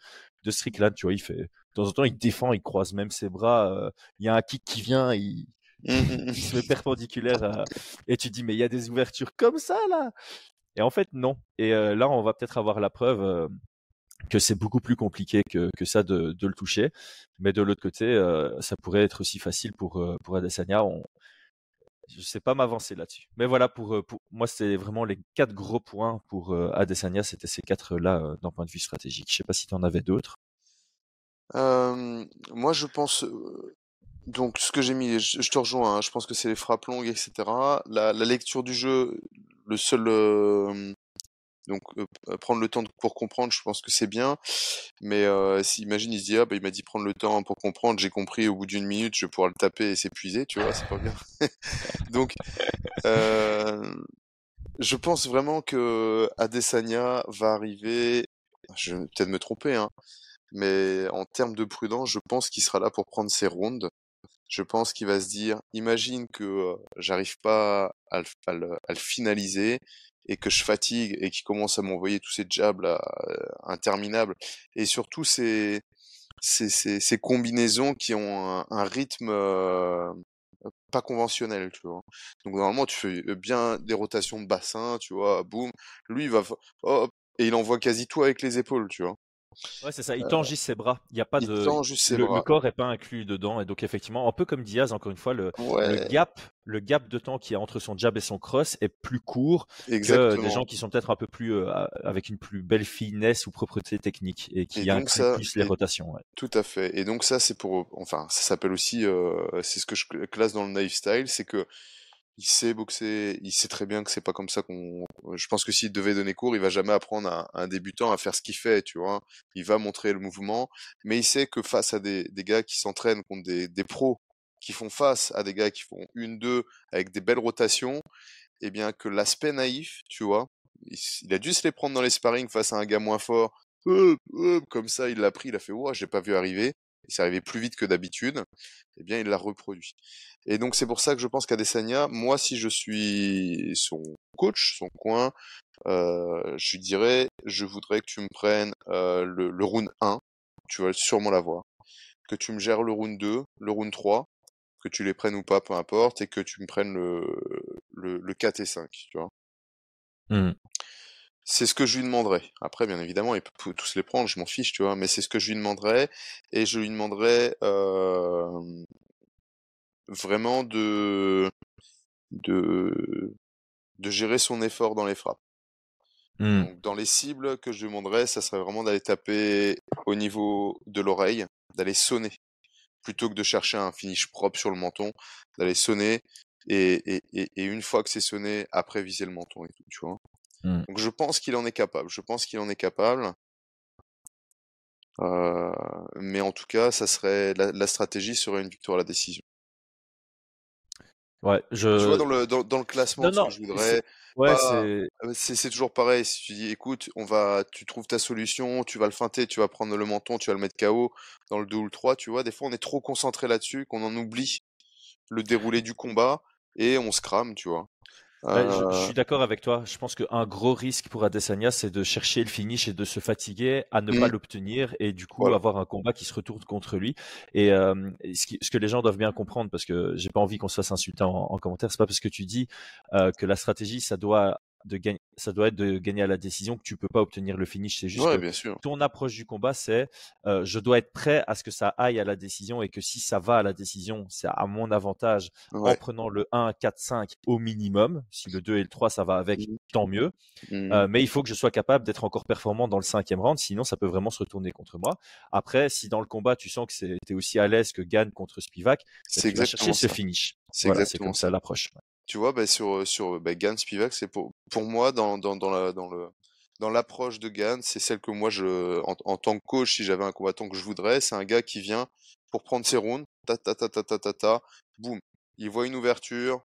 de Strickland. Tu vois, il fait de temps en temps, il défend, il croise même ses bras. euh, Il y a un kick qui vient, il, Mm, mm, (laughs) il se met perpendiculaire à- et tu te dis mais il y a des ouvertures comme ça là et en fait non et là on va peut-être avoir la preuve euh, que c'est beaucoup plus compliqué que, que ça de, de le toucher mais de l'autre côté euh, ça pourrait être aussi facile pour euh, pour Adesanya on je sais pas m'avancer là-dessus mais voilà pour, euh, pour moi c'est vraiment les quatre gros points pour euh, Adesanya c'était ces quatre là euh, d'un point de vue stratégique je sais pas si tu en avais d'autres Euh, moi, je pense. Donc, ce que j'ai mis, je, je te rejoins. hein, je pense que c'est les frappes longues, etc. La, la lecture du jeu, le seul. euh, donc, euh, prendre le temps pour comprendre, je pense que c'est bien. Mais euh, si, imagine, il se dit, ah, bah, il m'a dit prendre le temps pour comprendre, j'ai compris, au bout d'une minute, je vais pouvoir le taper et s'épuiser, tu vois, c'est pas bien. (laughs) Donc, euh, je pense vraiment que Adesanya va arriver. Je vais peut-être me tromper, hein, mais en termes de prudence, je pense qu'il sera là pour prendre ses rounds. Je pense qu'il va se dire, imagine que j'arrive pas à le, finaliser et que je fatigue et qu'il commence à m'envoyer tous ces jabs là, interminables et surtout ces, ces, combinaisons qui ont un, rythme pas conventionnel, tu vois? Donc normalement tu fais bien des rotations de bassin, tu vois, boum. Lui il va hop et il envoie quasi tout avec les épaules, tu vois? Ouais, c'est ça. Il tend juste ses bras. Il y a pas de. le, corps est pas inclus dedans, et donc effectivement, un peu comme Diaz, encore une fois, le, gap, le gap de temps qui y a entre son jab et son cross est plus court que des gens qui sont peut-être un peu plus euh, avec une plus belle finesse ou propreté technique et qui incluent plus les rotations. Tout à fait. Et donc ça, c'est pour, enfin, ça s'appelle aussi, euh, c'est ce que je classe dans le knife style, c'est que il sait boxer, il sait très bien que c'est pas comme ça qu'on. Je pense que s'il devait donner cours, il va jamais apprendre à, un débutant à faire ce qu'il fait, tu vois. Il va montrer le mouvement, mais il sait que face à des, gars qui s'entraînent contre des, des pros, qui font face à des gars qui font une, deux, avec des belles rotations, eh bien que l'aspect naïf, tu vois, il, a dû se les prendre dans les sparring face à un gars moins fort, comme ça, il l'a pris, il a fait, ouah, j'ai pas vu arriver, il s'est arrivé plus vite que d'habitude, eh bien, il l'a reproduit. Et donc, c'est pour ça que je pense qu'Adesanya, moi, si je suis son coach, son coin, euh, je lui dirais, je voudrais que tu me prennes euh, le, le round 1, tu vas sûrement l'avoir, que tu me gères le round 2, le round 3, que tu les prennes ou pas, peu importe, et que tu me prennes le, le, le 4 et 5, tu vois. Mmh. C'est ce que je lui demanderais. Après, bien évidemment, il peut tous les prendre, je m'en fiche, tu vois, mais c'est ce que je lui demanderais. Et je lui demanderais euh, vraiment de, de, de gérer son effort dans les frappes. Mmh. Donc, dans les cibles que je lui demanderais, ça serait vraiment d'aller taper au niveau de l'oreille, d'aller sonner, plutôt que de chercher un finish propre sur le menton, d'aller sonner, et, et, et, et une fois que c'est sonné, après viser le menton et tout, tu vois. Mmh. Donc je pense qu'il en est capable. Je pense qu'il en est capable. Euh, mais en tout cas, ça serait la, stratégie serait une victoire à la décision. Ouais, je. Vois dans le dans, le classement, je voudrais. Ouais, euh, c'est. C'est toujours pareil. Si tu dis, écoute, on va, tu trouves ta solution, tu vas le feinter, tu vas prendre le menton, tu vas le mettre KO dans le 2 ou le 3, tu vois. Des fois, on est trop concentré là-dessus qu'on en oublie le déroulé du combat et on se crame, tu vois je, euh, suis d'accord avec toi. Je pense qu'un gros risque pour Adesanya, c'est de chercher le finish et de se fatiguer à ne pas mmh. l'obtenir et du coup avoir un combat qui se retourne contre lui. Et euh, ce, que les gens doivent bien comprendre, parce que j'ai pas envie qu'on se fasse insulter en, en commentaire, c'est pas parce que tu dis euh, que la stratégie, ça doit de gagner, ça doit être de gagner à la décision que tu peux pas obtenir le finish. C'est juste que ton approche du combat, c'est euh, je dois être prêt à ce que ça aille à la décision et que si ça va à la décision, c'est à mon avantage en prenant le 1, 4, 5 au minimum. Si le 2 et le 3, ça va avec, mmh. tant mieux. Mmh. Euh, mais il faut que je sois capable d'être encore performant dans le cinquième round, sinon ça peut vraiment se retourner contre moi. Après, si dans le combat, tu sens que tu es aussi à l'aise que Gann contre Spivak, bah, c'est exactement chercher ce finish. C'est exactement comme ça l'approche tu vois, bah, sur, sur bah, Spivak, c'est pour, pour moi, dans, dans, dans, le dans l'approche de Gans, c'est celle que moi, je, en, tant que coach, si j'avais un combattant que je voudrais, c'est un gars qui vient pour prendre ses rounds, ta ta ta ta ta ta ta, il voit une ouverture,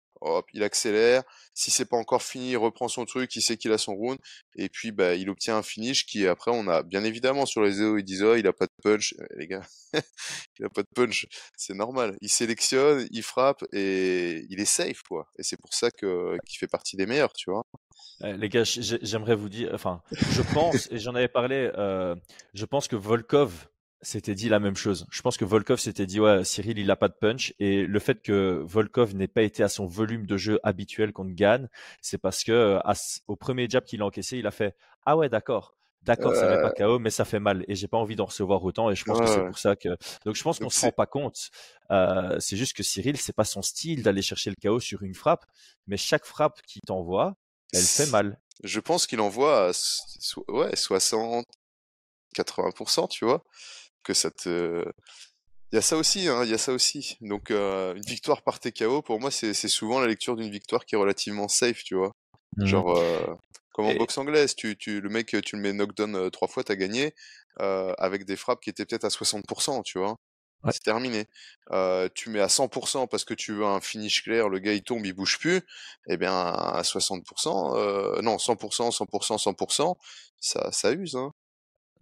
il accélère. Si c'est pas encore fini, il reprend son truc, il sait qu'il a son round, et puis bah il obtient un finish qui après on a bien évidemment sur les réseaux ils disent oh il a pas de punch, eh, les gars, (laughs) il a pas de punch, c'est normal. Il sélectionne, il frappe et il est safe quoi. Et c'est pour ça que qu'il fait partie des meilleurs, tu vois. Eh, les gars, j'aimerais vous dire, enfin, je pense et j'en avais parlé, euh, je pense que Volkov s'était dit la même chose. Je pense que Volkov s'était dit ouais, Cyril il a pas de punch et le fait que Volkov n'ait pas été à son volume de jeu habituel contre Gann, c'est parce que euh, au premier jab qu'il a encaissé, il a fait ah ouais d'accord. D'accord, ça n'est pas KO, mais ça fait mal et j'ai pas envie d'en recevoir autant et je pense que c'est pour ça que donc je pense qu'on se rend pas compte. Euh, c'est juste que Cyril, c'est pas son style d'aller chercher le KO sur une frappe, mais chaque frappe qu'il t'envoie, elle fait mal. Je pense qu'il envoie à ouais 60 80%, tu vois que ça te. Il y a ça aussi, hein, il y a ça aussi. Donc euh, une victoire par TKO, pour moi, c'est souvent la lecture d'une victoire qui est relativement safe, tu vois. Mmh. Genre, euh, comme en boxe anglaise, tu, tu, le mec, tu le mets knockdown euh, trois fois, t'as gagné, avec des frappes qui étaient peut-être à 60%, tu vois. C'est terminé. tu mets à 100% parce que tu veux un finish clair, le gars il tombe, il bouge plus. Eh bien, à 60%, non, 100%, 100%, 100%, ça, ça use. Hein.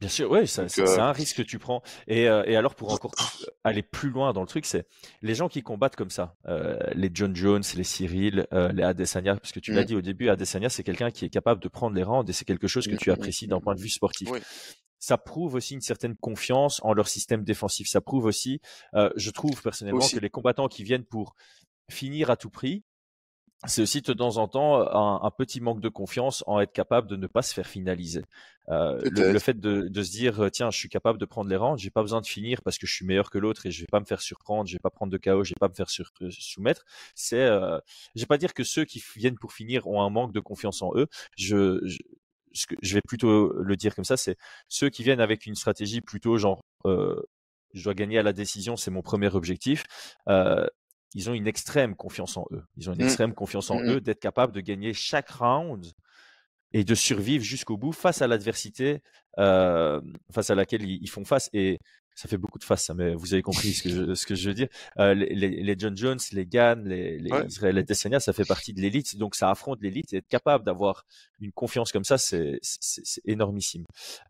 Bien sûr, oui, c'est euh, un risque que tu prends. Et, euh, et alors, pour encore aller plus loin dans le truc, c'est les gens qui combattent comme ça, euh, les John Jones, les Cyril, les Adesanya, parce que tu l'as Mm. dit au début, Adesanya, c'est quelqu'un qui est capable de prendre les rounds et c'est quelque chose que tu apprécies d'un point de vue sportif. Oui. Ça prouve aussi une certaine confiance en leur système défensif. Ça prouve aussi, euh, je trouve personnellement, Aussi. que les combattants qui viennent pour finir à tout prix, c'est aussi de temps en temps un, un petit manque de confiance en être capable de ne pas se faire finaliser. Euh, le, fait de, de se dire tiens je suis capable de prendre les rangs, j'ai pas besoin de finir parce que je suis meilleur que l'autre et je vais pas me faire surprendre, je vais pas prendre de KO, je vais pas me faire sur, euh, soumettre. C'est, euh, je vais pas dire que ceux qui viennent pour finir ont un manque de confiance en eux. Je, je, ce que- je vais plutôt le dire comme ça, c'est ceux qui viennent avec une stratégie plutôt genre euh, je dois gagner à la décision, c'est mon premier objectif. Euh, ils ont une extrême confiance en eux. Ils ont une Mm. extrême confiance en Mm, mm. eux d'être capables de gagner chaque round et de survivre jusqu'au bout face à l'adversité euh, face à laquelle ils, ils font face. Et ça fait beaucoup de face, ça, mais vous avez compris ce que je, ce que je veux dire. Euh, les, les- les John Jones, les Gann, les, les Ouais. Israël Adesanya, ça fait partie de l'élite. Donc ça affronte l'élite et être capable d'avoir une confiance comme ça, c'est énormissime.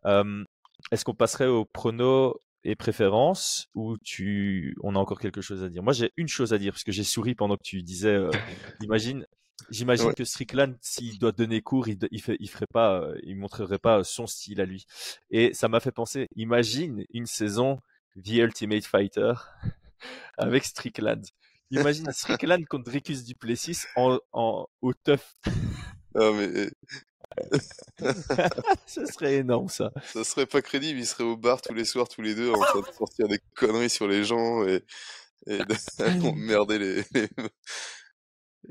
Euh, Est-ce qu'on passerait au prono et préférences ou tu on a encore quelque chose à dire? Moi j'ai une chose à dire parce que j'ai souri pendant que tu disais euh, (laughs) imagine j'imagine Ouais. que Strickland s'il doit donner cours il, il fait il ferait pas euh, il montrerait pas son style à lui. Et ça m'a fait penser imagine une saison The Ultimate Fighter (laughs) avec Strickland imagine Strickland (laughs) contre Dricus Duplessis en, en au tough Ah, mais (laughs) ce serait énorme ça ça serait pas crédible, ils seraient au bar tous les soirs, tous les deux, en train de sortir des conneries sur les gens et, et d'emmerder (laughs) les, les-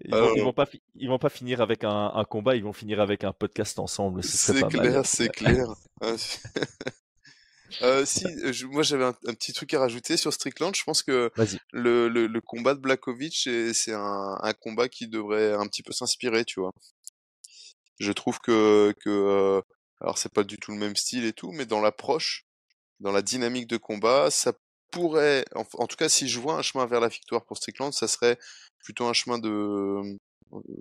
Ils Ah vont, ils pas, fi- ils vont pas finir avec un, un combat, ils vont finir avec un podcast ensemble. C'est clair, c'est clair. (laughs) Euh, si, je- moi j'avais un, un petit truc à rajouter sur Strickland. Je pense que le, le, le combat de Blakovic, c'est c'est un, un combat qui devrait un petit peu s'inspirer, tu vois. Je trouve que, que euh, alors c'est pas du tout le même style et tout, mais dans l'approche, dans la dynamique de combat, ça pourrait, en, en tout cas, si je vois un chemin vers la victoire pour Strickland, ça serait plutôt un chemin de, euh,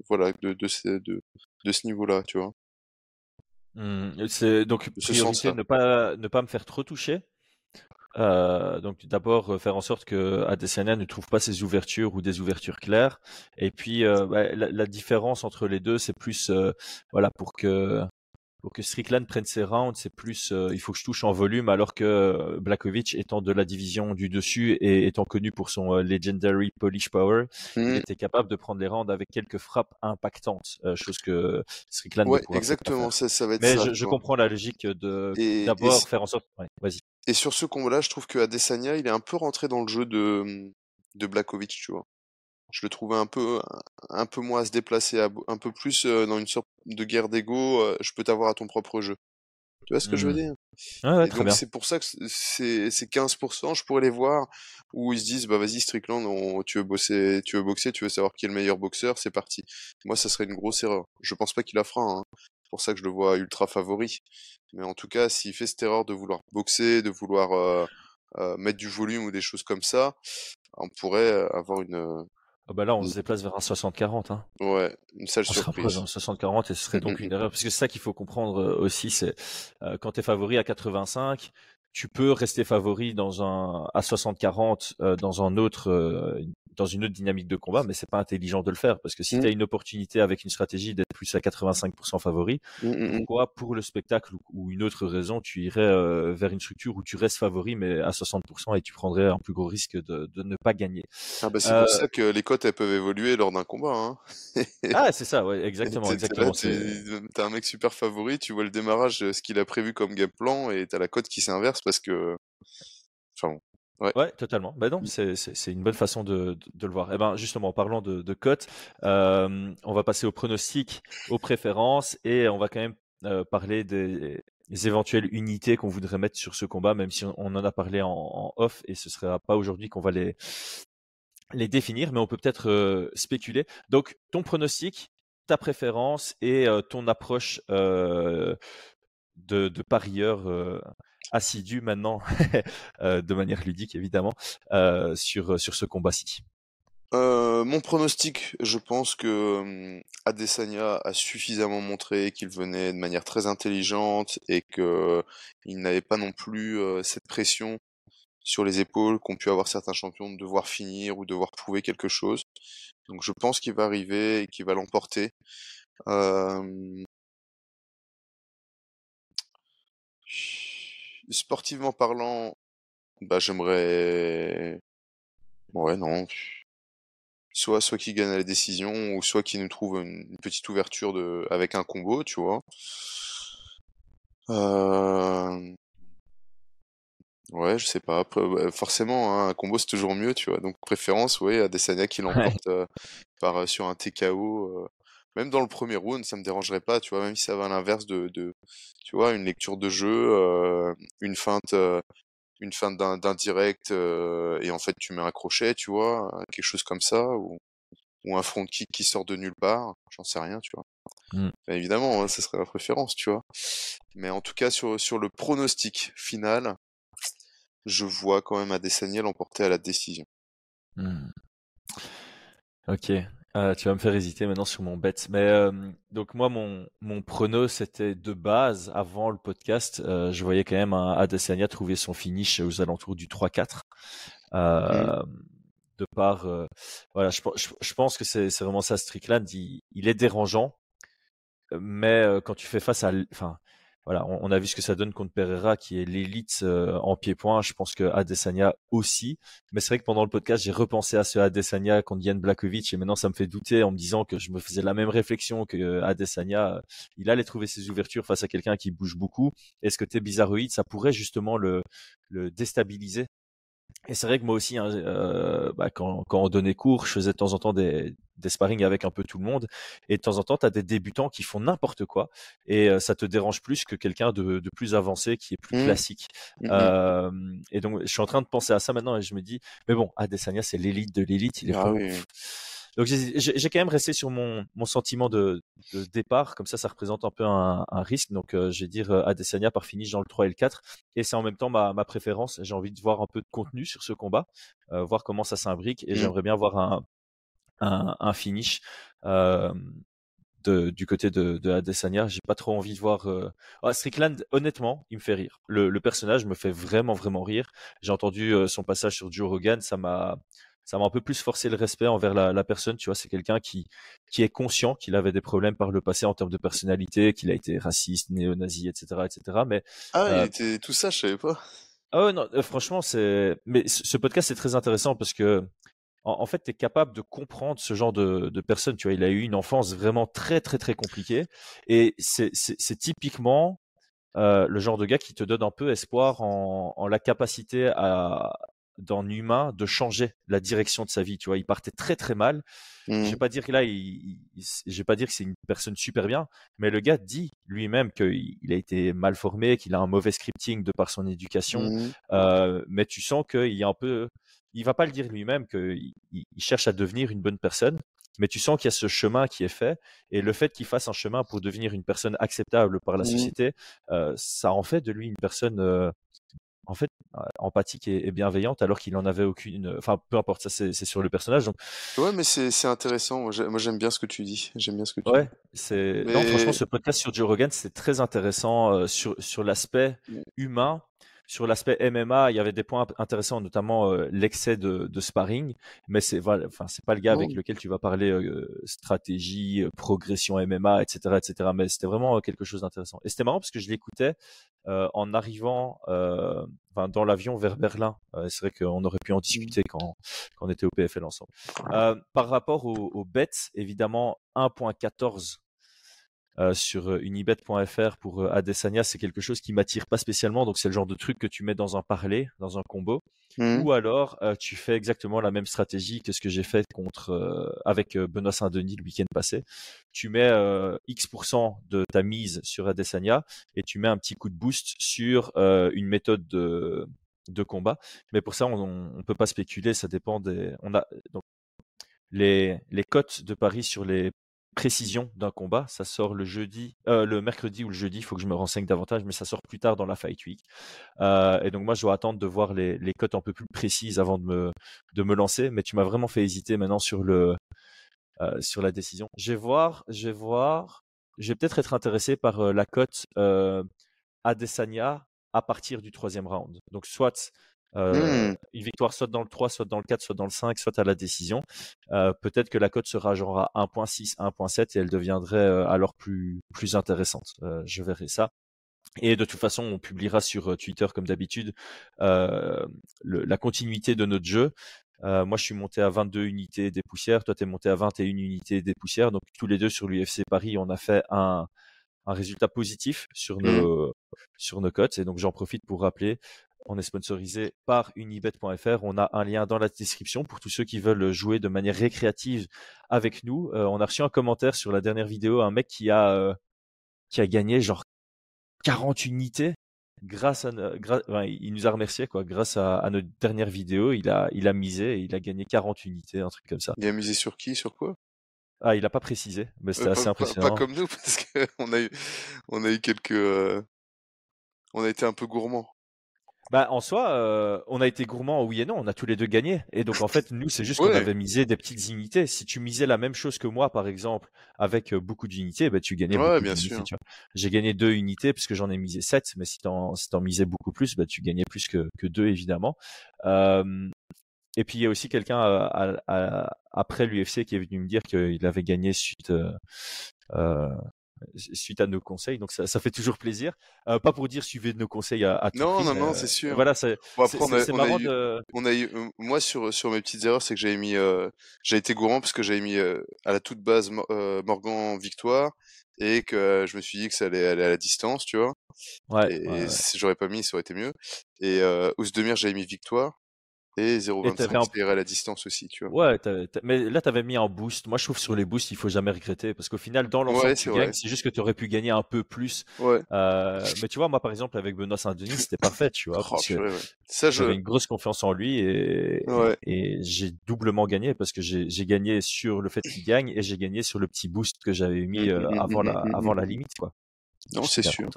voilà, de, de, ce- de, de ce niveau-là, tu vois? Hum, c'est donc ce priorité sens-là. ne pas ne pas me faire trop toucher? Euh, donc d'abord euh, faire en sorte que Adesanya ne trouve pas ses ouvertures ou des ouvertures claires. Et puis euh, bah, la, la différence entre les deux, c'est plus euh, voilà pour que pour que Strickland prenne ses rounds, c'est plus euh, il faut que je touche en volume, alors que euh, Blakovic étant de la division du dessus et étant connu pour son euh, legendary polish power, il Mhm. était capable de prendre les rounds avec quelques frappes impactantes, euh, chose que Strickland Ouais, ne pas exactement, faire. ça, ça va être Mais ça, je, je comprends la logique de d'abord faire en sorte. Ouais, vas-y. et sur ce combat-là, je trouve que Adesanya, il est un peu rentré dans le jeu de, de Blakovic, tu vois. Je le trouvais un peu, un peu moins à se déplacer, à- un peu plus euh, dans une sorte de guerre d'ego. euh, je peux t'avoir à ton propre jeu. Tu vois ce que je veux Hmm. dire? Ouais, ouais, donc c'est pour ça que c'est c'est 15%, je pourrais les voir où ils se disent bah vas-y Strickland, on- tu veux bosser, tu veux boxer, tu veux savoir qui est le meilleur boxeur, c'est parti. Moi ça serait une grosse erreur. Je pense pas qu'il la fera, hein. C'est pour ça que je le vois ultra favori. Mais en tout cas, s'il fait cette erreur de vouloir boxer, de vouloir euh, euh, mettre du volume ou des choses comme ça, on pourrait avoir une Ah bah là, on se déplace vers un 60-40. Hein. ouais, une sale On se rapproche d'un surprise. 60-40 et ce serait (laughs) donc mm, une erreur. Parce que c'est ça qu'il faut comprendre euh, aussi, c'est euh, quand tu es favori à 85, tu peux rester favori dans un à 60-40 euh, dans un autre euh, dans une autre dynamique de combat, mais c'est pas intelligent de le faire parce que si Mm, tu as une opportunité avec une stratégie d'être plus à 85% favori, mm, mm, mm. pourquoi pour le spectacle ou, une autre raison tu irais euh, vers une structure où tu restes favori mais à 60% et tu prendrais un plus gros risque de, de ne pas gagner. Ah bah c'est pour ça que les cotes elles peuvent évoluer lors d'un combat, hein. (laughs) ah c'est ça, ouais, exactement, exactement. t'as un mec super favori, tu vois le démarrage, ce qu'il a prévu comme game plan, et t'as la cote qui s'inverse parce que. Enfin bon. Ouais. Ouais, totalement. Ben non, c'est c'est- une bonne façon de, de, de le voir. Eh ben justement, en parlant de, de cotes, euh, on va passer aux pronostics, aux préférences, et on va quand même euh, parler des, des éventuelles unités qu'on voudrait mettre sur ce combat, même si on, on en a parlé en, en off, et ce sera pas aujourd'hui qu'on va les les définir, mais on peut peut-être euh, spéculer. Donc, ton pronostic, ta préférence et ton approche de, de parieur euh, assidu maintenant, (laughs) euh, de manière ludique évidemment, euh, sur, sur ce combat-ci. Euh, mon pronostic, je pense que hum, Adesanya a suffisamment montré qu'il venait de manière très intelligente et que il n'avait pas non plus euh, cette pression sur les épaules qu'ont pu avoir certains champions de devoir finir ou devoir prouver quelque chose. Donc je pense qu'il va arriver et qu'il va l'emporter. Euh, Sportivement parlant, bah j'aimerais. Ouais, non. Soit, soit qu'il gagne à la décision, ou soit qu'il nous trouve une petite ouverture de... avec un combo, tu vois. Euh... Ouais, je sais pas. forcément, hein, un combo c'est toujours mieux, tu vois. Donc préférence, ouais, à Desania qui l'emporte euh, par euh, sur un TKO. Euh, même dans le premier round, ça me dérangerait pas, tu vois. Même si ça va à l'inverse de, de, tu vois, une lecture de jeu, une feinte, une feinte d'un direct et en fait tu mets un crochet, tu vois, quelque chose comme ça, ou, ou un front kick qui sort de nulle part, j'en sais rien, tu vois. Mmh. évidemment, hein, ce serait ma préférence, tu vois. Mais en tout cas, sur, sur le pronostic final, je vois quand même Adesanya l'emporter à la décision. Mmh. Ok, ah, tu vas me faire hésiter maintenant sur mon bet. Mais donc moi, mon, mon prono, c'était de base, avant le podcast, je voyais quand même Adesanya trouver son finish aux alentours du 3-4. Mmh. De par, voilà, je, je, pense que c'est vraiment ça, Strickland. Il, il est dérangeant, mais quand tu fais face à, enfin, voilà, on, a vu ce que ça donne contre Pereira, qui est l'élite euh, en pied-point. Je pense que Adesanya aussi. Mais c'est vrai que pendant le podcast, j'ai repensé à ce Adesanya contre Yann Blakovic et maintenant ça me fait douter en me disant que je me faisais la même réflexion que Adesanya. Il allait trouver ses ouvertures face à quelqu'un qui bouge beaucoup. Est-ce que t'es bizarroïde, ça pourrait justement le, le déstabiliser et c'est vrai que moi aussi, hein, euh, bah, quand, quand on donnait cours, je faisais de temps en temps des, des sparring avec un peu tout le monde. Et de temps en temps, tu as des débutants qui font n'importe quoi. Et euh, ça te dérange plus que quelqu'un de, de, plus avancé qui est plus mmh. classique. Mmh, mmh. Euh, et donc, je suis en train de penser à ça maintenant et je me dis, mais bon, Adesanya, c'est l'élite de l'élite. Il est ah, donc j'ai quand même resté sur mon, mon sentiment de, de, départ, comme ça ça représente un peu un, un risque. Donc euh, je vais dire euh, Adesanya par finish dans le 3 et le 4. Et c'est en même temps ma, ma préférence. J'ai envie de voir un peu de contenu sur ce combat, voir comment ça s'imbrique. Et mmh. j'aimerais bien voir un, un, un finish. Euh, de, du côté de, de Adesanya, j'ai pas trop envie de voir. Euh... Ah, Strickland, honnêtement, il me fait rire. Le, le personnage me fait vraiment, vraiment rire. J'ai entendu euh, son passage sur Joe Rogan, ça m'a, ça m'a un peu plus forcé le respect envers la, la personne. Tu vois, c'est quelqu'un qui, qui est conscient qu'il avait des problèmes par le passé en termes de personnalité, qu'il a été raciste, néo-nazi, etc., etc. Mais ah, il euh, était tout ça, je savais pas. Ah non, euh, franchement, c'est. Mais ce podcast c'est très intéressant parce que en, fait, tu es capable de comprendre ce genre de, de personne. Tu vois, il a eu une enfance vraiment très, très, très compliquée. Et c'est typiquement euh, le genre de gars qui te donne un peu espoir en, en la capacité à, d'un humain de changer la direction de sa vie. Tu vois, il partait très très mal. Je vais mmh. pas dire que là, il, je vais pas dire que c'est une personne super bien, mais le gars dit lui-même qu'il a été mal formé, qu'il a un mauvais scripting de par son éducation. Mmh. Euh, mais tu sens qu'il y a un peu, il va pas le dire lui-même qu'il il cherche à devenir une bonne personne. Mais tu sens qu'il y a ce chemin qui est fait, et le fait qu'il fasse un chemin pour devenir une personne acceptable par la mmh. société, euh, ça en fait de lui une personne euh, en fait empathique et, bienveillante alors qu'il en avait aucune enfin peu importe ça c'est sur le personnage donc ouais mais c'est intéressant moi j'aime bien ce que tu dis j'aime bien ce que tu ouais c'est non franchement ce podcast sur Joe Rogan c'est très intéressant euh, sur sur l'aspect mmh. humain sur l'aspect MMA, il y avait des points intéressants, notamment euh, l'excès de, de, sparring, mais c'est voilà, enfin c'est pas le gars avec lequel tu vas parler euh, stratégie, progression MMA, etc., etc. Mais c'était vraiment quelque chose d'intéressant. Et c'était marrant parce que je l'écoutais euh, en arrivant euh, enfin, dans l'avion vers Berlin. Euh, c'est vrai qu'on aurait pu en mmh. discuter quand, quand on était au PFL ensemble. par rapport aux, aux bets, évidemment, 1.14 euh, sur unibet.fr pour Adesanya, c'est quelque chose qui m'attire pas spécialement. Donc c'est le genre de truc que tu mets dans un parler, dans un combo, mmh. ou alors tu fais exactement la même stratégie que ce que j'ai fait contre avec Benoît Saint-Denis le week-end passé. Tu mets X% de ta mise sur Adesanya et tu mets un petit coup de boost sur une méthode de de combat. Mais pour ça, on, on peut pas spéculer. Ça dépend des. On a donc les les cotes de paris sur les précision d'un combat. Ça sort le jeudi, euh, le mercredi ou le jeudi. Il faut que je me renseigne davantage, mais ça sort plus tard dans la Fight Week. Euh, et donc moi, je dois attendre de voir les, cotes un peu plus précises avant de me, de me lancer. Mais tu m'as vraiment fait hésiter maintenant sur le, euh, sur la décision. Je vais voir, je vais voir. Je vais peut-être être intéressé par la cote Adesanya à partir du troisième round. Donc soit euh, Hmm. une victoire soit dans le 3, soit dans le 4, soit dans le 5, soit à la décision. Euh, peut-être que la cote sera genre à 1.6, 1.7 et elle deviendrait euh, alors plus, plus intéressante. Je verrai ça. Et de toute façon, on publiera sur Twitter, comme d'habitude, la continuité de notre jeu. Euh, moi, je suis monté à 22 unités des poussières. Toi, tu es monté à 21 unités des poussières. Donc, tous les deux sur l'UFC Paris, on a fait un, un résultat positif sur Mmh. nos, sur nos cotes. Et donc, j'en profite pour rappeler, on est sponsorisé par unibet.fr. On a un lien dans la description pour tous ceux qui veulent jouer de manière récréative avec nous. Euh, on a reçu un commentaire sur la dernière vidéo, un mec qui a, euh, qui a gagné genre 40 unités grâce à, enfin, il nous a remercié quoi, grâce à, à notre dernière vidéo, il a, il a misé et il a gagné 40 unités, un truc comme ça. Il a misé sur qui, sur quoi? Ah, il a pas précisé, mais c'était Euh, assez pas, pas- pas impressionnant. comme nous, (laughs) parce qu'on a eu, on a eu quelques, on a été un peu gourmands. Bah, en soi, euh, on a été gourmand, oui et non, on a tous les deux gagné. Et donc, en fait, nous, c'est juste qu'on Ouais. avait misé des petites unités. Si tu misais la même chose que moi, par exemple, avec euh, beaucoup d'unités, bah, tu gagnais Ouais, beaucoup bien sûr. J'ai gagné deux unités parce que j'en ai misé sept, mais si t'en, si t'en misais beaucoup plus, bah, tu gagnais plus que, que deux, évidemment. Euh, et puis, il y a aussi quelqu'un euh, après l'UFC qui est venu me dire qu'il avait gagné suite, euh, euh, suite à nos conseils. Donc, ça, ça fait toujours plaisir. Euh, pas pour dire suivez nos conseils à, à tout Non, prix, non, non, euh, c'est sûr. Voilà, c'est, Bon, a, marrant eu, de. on a eu, euh, moi sur sur mes petites erreurs, c'est que j'avais mis, euh, j'ai été gourmand parce que j'avais mis euh, à la toute base Mo- Morgan victoire et que je me suis dit que ça allait aller à la distance, tu vois. Ouais, Et ouais, ouais. si j'aurais pas mis, ça aurait été mieux. Et euh, Ousdemir, j'avais mis victoire et Et 0,25 t'avais un... ça irait à la distance aussi, tu vois. Ouais, mais là, t'avais mis un boost. Moi, je trouve sur les boosts, il faut jamais regretter parce qu'au final, dans l'ensemble, Ouais, tu c'est juste que tu aurais pu gagner un peu plus. Ouais. Euh, mais tu vois, moi, par exemple, avec Benoît Saint-Denis, c'était (laughs) parfait, tu vois, Oh, que ouais. Ça, j'avais je, une grosse confiance en lui et, j'ai doublement gagné parce que j'ai gagné sur le fait qu'il gagne et j'ai gagné sur le petit boost que j'avais mis (laughs) euh, avant la, avant la limite, quoi. Non, c'est sûr.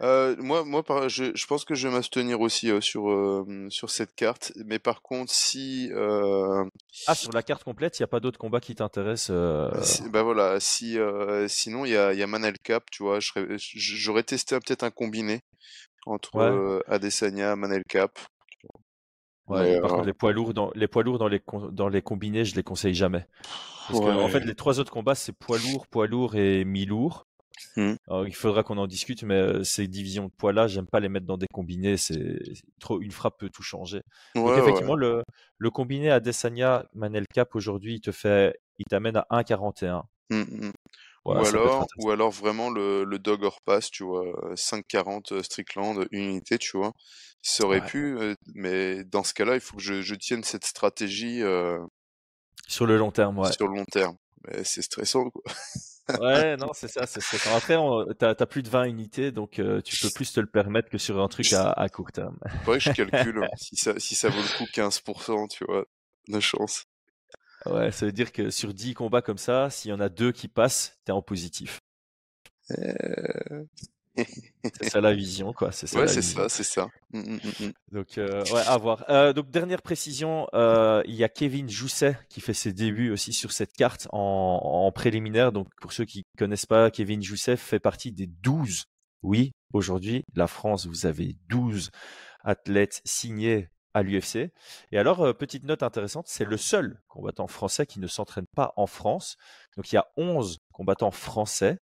Euh, moi, moi, je, je pense que je vais m'abstenir aussi euh, sur euh, sur cette carte. Mais par contre, si, Ah, sur la carte complète, il n'y a pas d'autres combats qui t'intéressent si- bah voilà, si sinon il y a, il y a Manel Cap, tu vois, j'aurais testé peut-être un combiné entre Ouais. Adesanya, Manel Cap. Ouais, Mais par contre, les poids lourds dans les poids lourds dans les dans les combinés, je les conseille jamais. Parce que en fait, les trois autres combats, c'est poids lourd, poids lourd et mi-lourd. Alors, il faudra qu'on en discute, mais euh, ces divisions de poids-là, j'aime pas les mettre dans des combinés. C'est trop une frappe peut tout changer. Donc ouais. effectivement, le le combiné Adesanya Manel Cap aujourd'hui, il te fait, il t'amène à 1,41. Mm, mm. Ouais, Ou alors, ou alors vraiment le, le dog hors pass, tu vois, euh, 5,40 euh, Strickland, une unité, tu vois. Ça aurait pu, euh, mais dans ce cas-là, il faut que je, je tienne cette stratégie euh, Sur le long terme, ouais. sur le long terme. Mais c'est stressant, quoi. (laughs) Ouais, non, c'est ça, c'est. Après, on- t'as plus de 20 unités, donc euh, tu peux plus te le permettre que sur un truc à, à court terme. (laughs) Que je calcule (laughs) si ça, si ça vaut le coup 15%, tu vois, de chance. Ouais, ça veut dire que sur 10 combats comme ça, s'il y en a deux qui passent, t'es en positif. Euh, (laughs) ça la vision, quoi. C'est ça Ouais, c'est ça, c'est ça. Mm, mm, mm, mm. Donc, euh, ouais, à voir. Euh, donc, dernière précision, euh, il y a Kevin Jousset qui fait ses débuts aussi sur cette carte en, en préliminaire. Donc, pour ceux qui connaissent pas, Kevin Jousset fait partie des 12. Oui, aujourd'hui, la France, vous avez 12 athlètes signés à l'UFC. Et alors, euh, petite note intéressante, c'est le seul combattant français qui ne s'entraîne pas en France. Donc, il y a 11 combattants français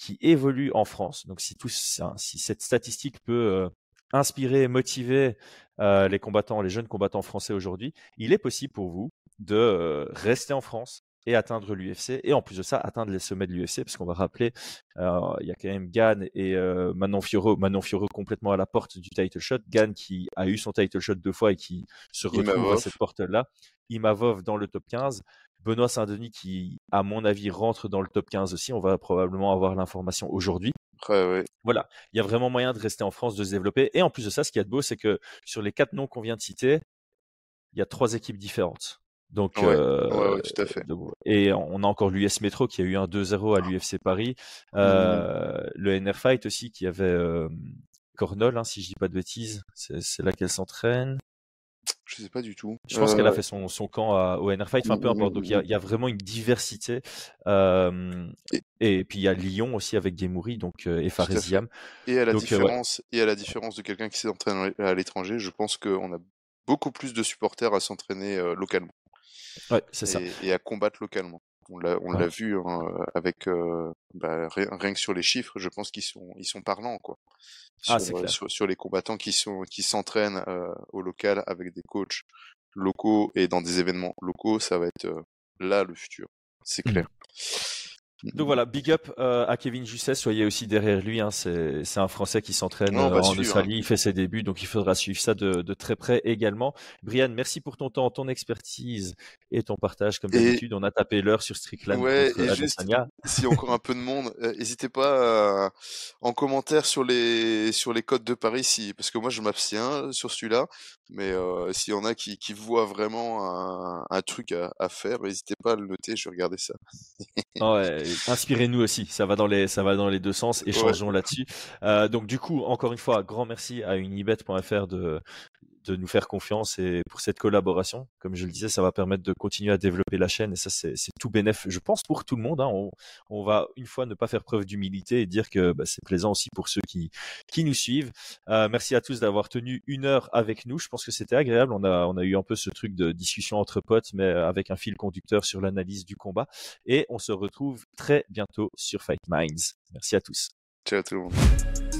qui évoluent en France. Donc, si, tout, si cette statistique peut euh, inspirer, motiver euh, les combattants, les jeunes combattants français aujourd'hui, il est possible pour vous de euh, rester en France et atteindre l'UFC et en plus de ça atteindre les sommets de l'UFC parce qu'on va rappeler euh, il y a quand même Gann et euh, Manon Fiorot Manon Fiorot complètement à la porte du title shot. Gann qui a eu son title shot deux fois et qui se retrouve à cette porte là Imavov dans le top 15 Benoît Saint-Denis qui à mon avis rentre dans le top 15 aussi. On va probablement avoir l'information aujourd'hui. Ouais. voilà, il y a vraiment moyen de rester en France, de se développer. Et en plus de ça, ce qu'il y a de beau, c'est que sur les quatre noms qu'on vient de citer, il y a trois équipes différentes. Donc, Ouais, euh, ouais, tout à fait. et on a encore l'US Metro qui a eu un 2-0 à l'UFC Paris. Euh, Le NR Fight aussi qui avait euh, Cornol, hein, si je dis pas de bêtises. C'est là qu'elle s'entraîne. Je sais pas du tout. Je pense qu'elle a Euh, fait son, son camp à- au NR Fight, enfin peu Mm, importe. Donc il y y a vraiment une diversité. Euh, Et- et, puis il y a Lyon aussi avec Gemouri donc, euh, et. Faresiam. Et à la Donc, ouais. différence, et à la différence de quelqu'un qui s'entraîne à l'étranger, je pense qu'on a beaucoup plus de supporters à s'entraîner euh, localement Ouais, c'est ça. et, à combattre localement. On l'a, on l'a Ouais. vu hein, avec euh, bah, ri- rien que sur les chiffres, je pense qu'ils sont, ils sont parlants quoi. Sur, Ah, c'est euh, clair. sur, sur les combattants qui sont, qui s'entraînent euh, au local avec des coachs locaux et dans des événements locaux, ça va être euh, là le futur, c'est Mhm. clair. Donc voilà, big up euh, à Kevin Jusset, soyez aussi derrière lui. Hein, c'est c'est un Français qui s'entraîne euh, en suivre, Australie, il fait ses débuts, donc il faudra suivre ça de, de très près également. Brian, merci pour ton temps, ton expertise et ton partage. Comme Et- d'habitude, on a tapé l'heure sur Strickland Ouais, et juste- a encore un peu de monde, euh, n'hésitez pas à- en commentaire sur les sur les codes de Paris, si parce que moi je m'abstiens sur celui-là, mais euh, s'il y en a qui, qui voient vraiment un, un truc à, à faire, n'hésitez pas à le noter, je vais regarder ça. Ouais, inspirez-nous aussi, ça va dans les, ça va dans les deux sens, échangeons là-dessus. Euh, donc du coup, encore une fois, grand merci à unibet.fr de, de nous faire confiance et pour cette collaboration. Comme je le disais, ça va permettre de continuer à développer la chaîne et ça c'est tout bénéf, je pense pour tout le monde. hein. On, on va une fois ne pas faire preuve d'humilité et dire que bah, c'est plaisant aussi pour ceux qui, qui nous suivent. Euh, merci à tous d'avoir tenu une heure avec nous. Je pense que c'était agréable. On a, on a eu un peu ce truc de discussion entre potes, mais avec un fil conducteur sur l'analyse du combat. Et on se retrouve très bientôt sur Fight Minds. Merci à tous. Ciao tout le monde.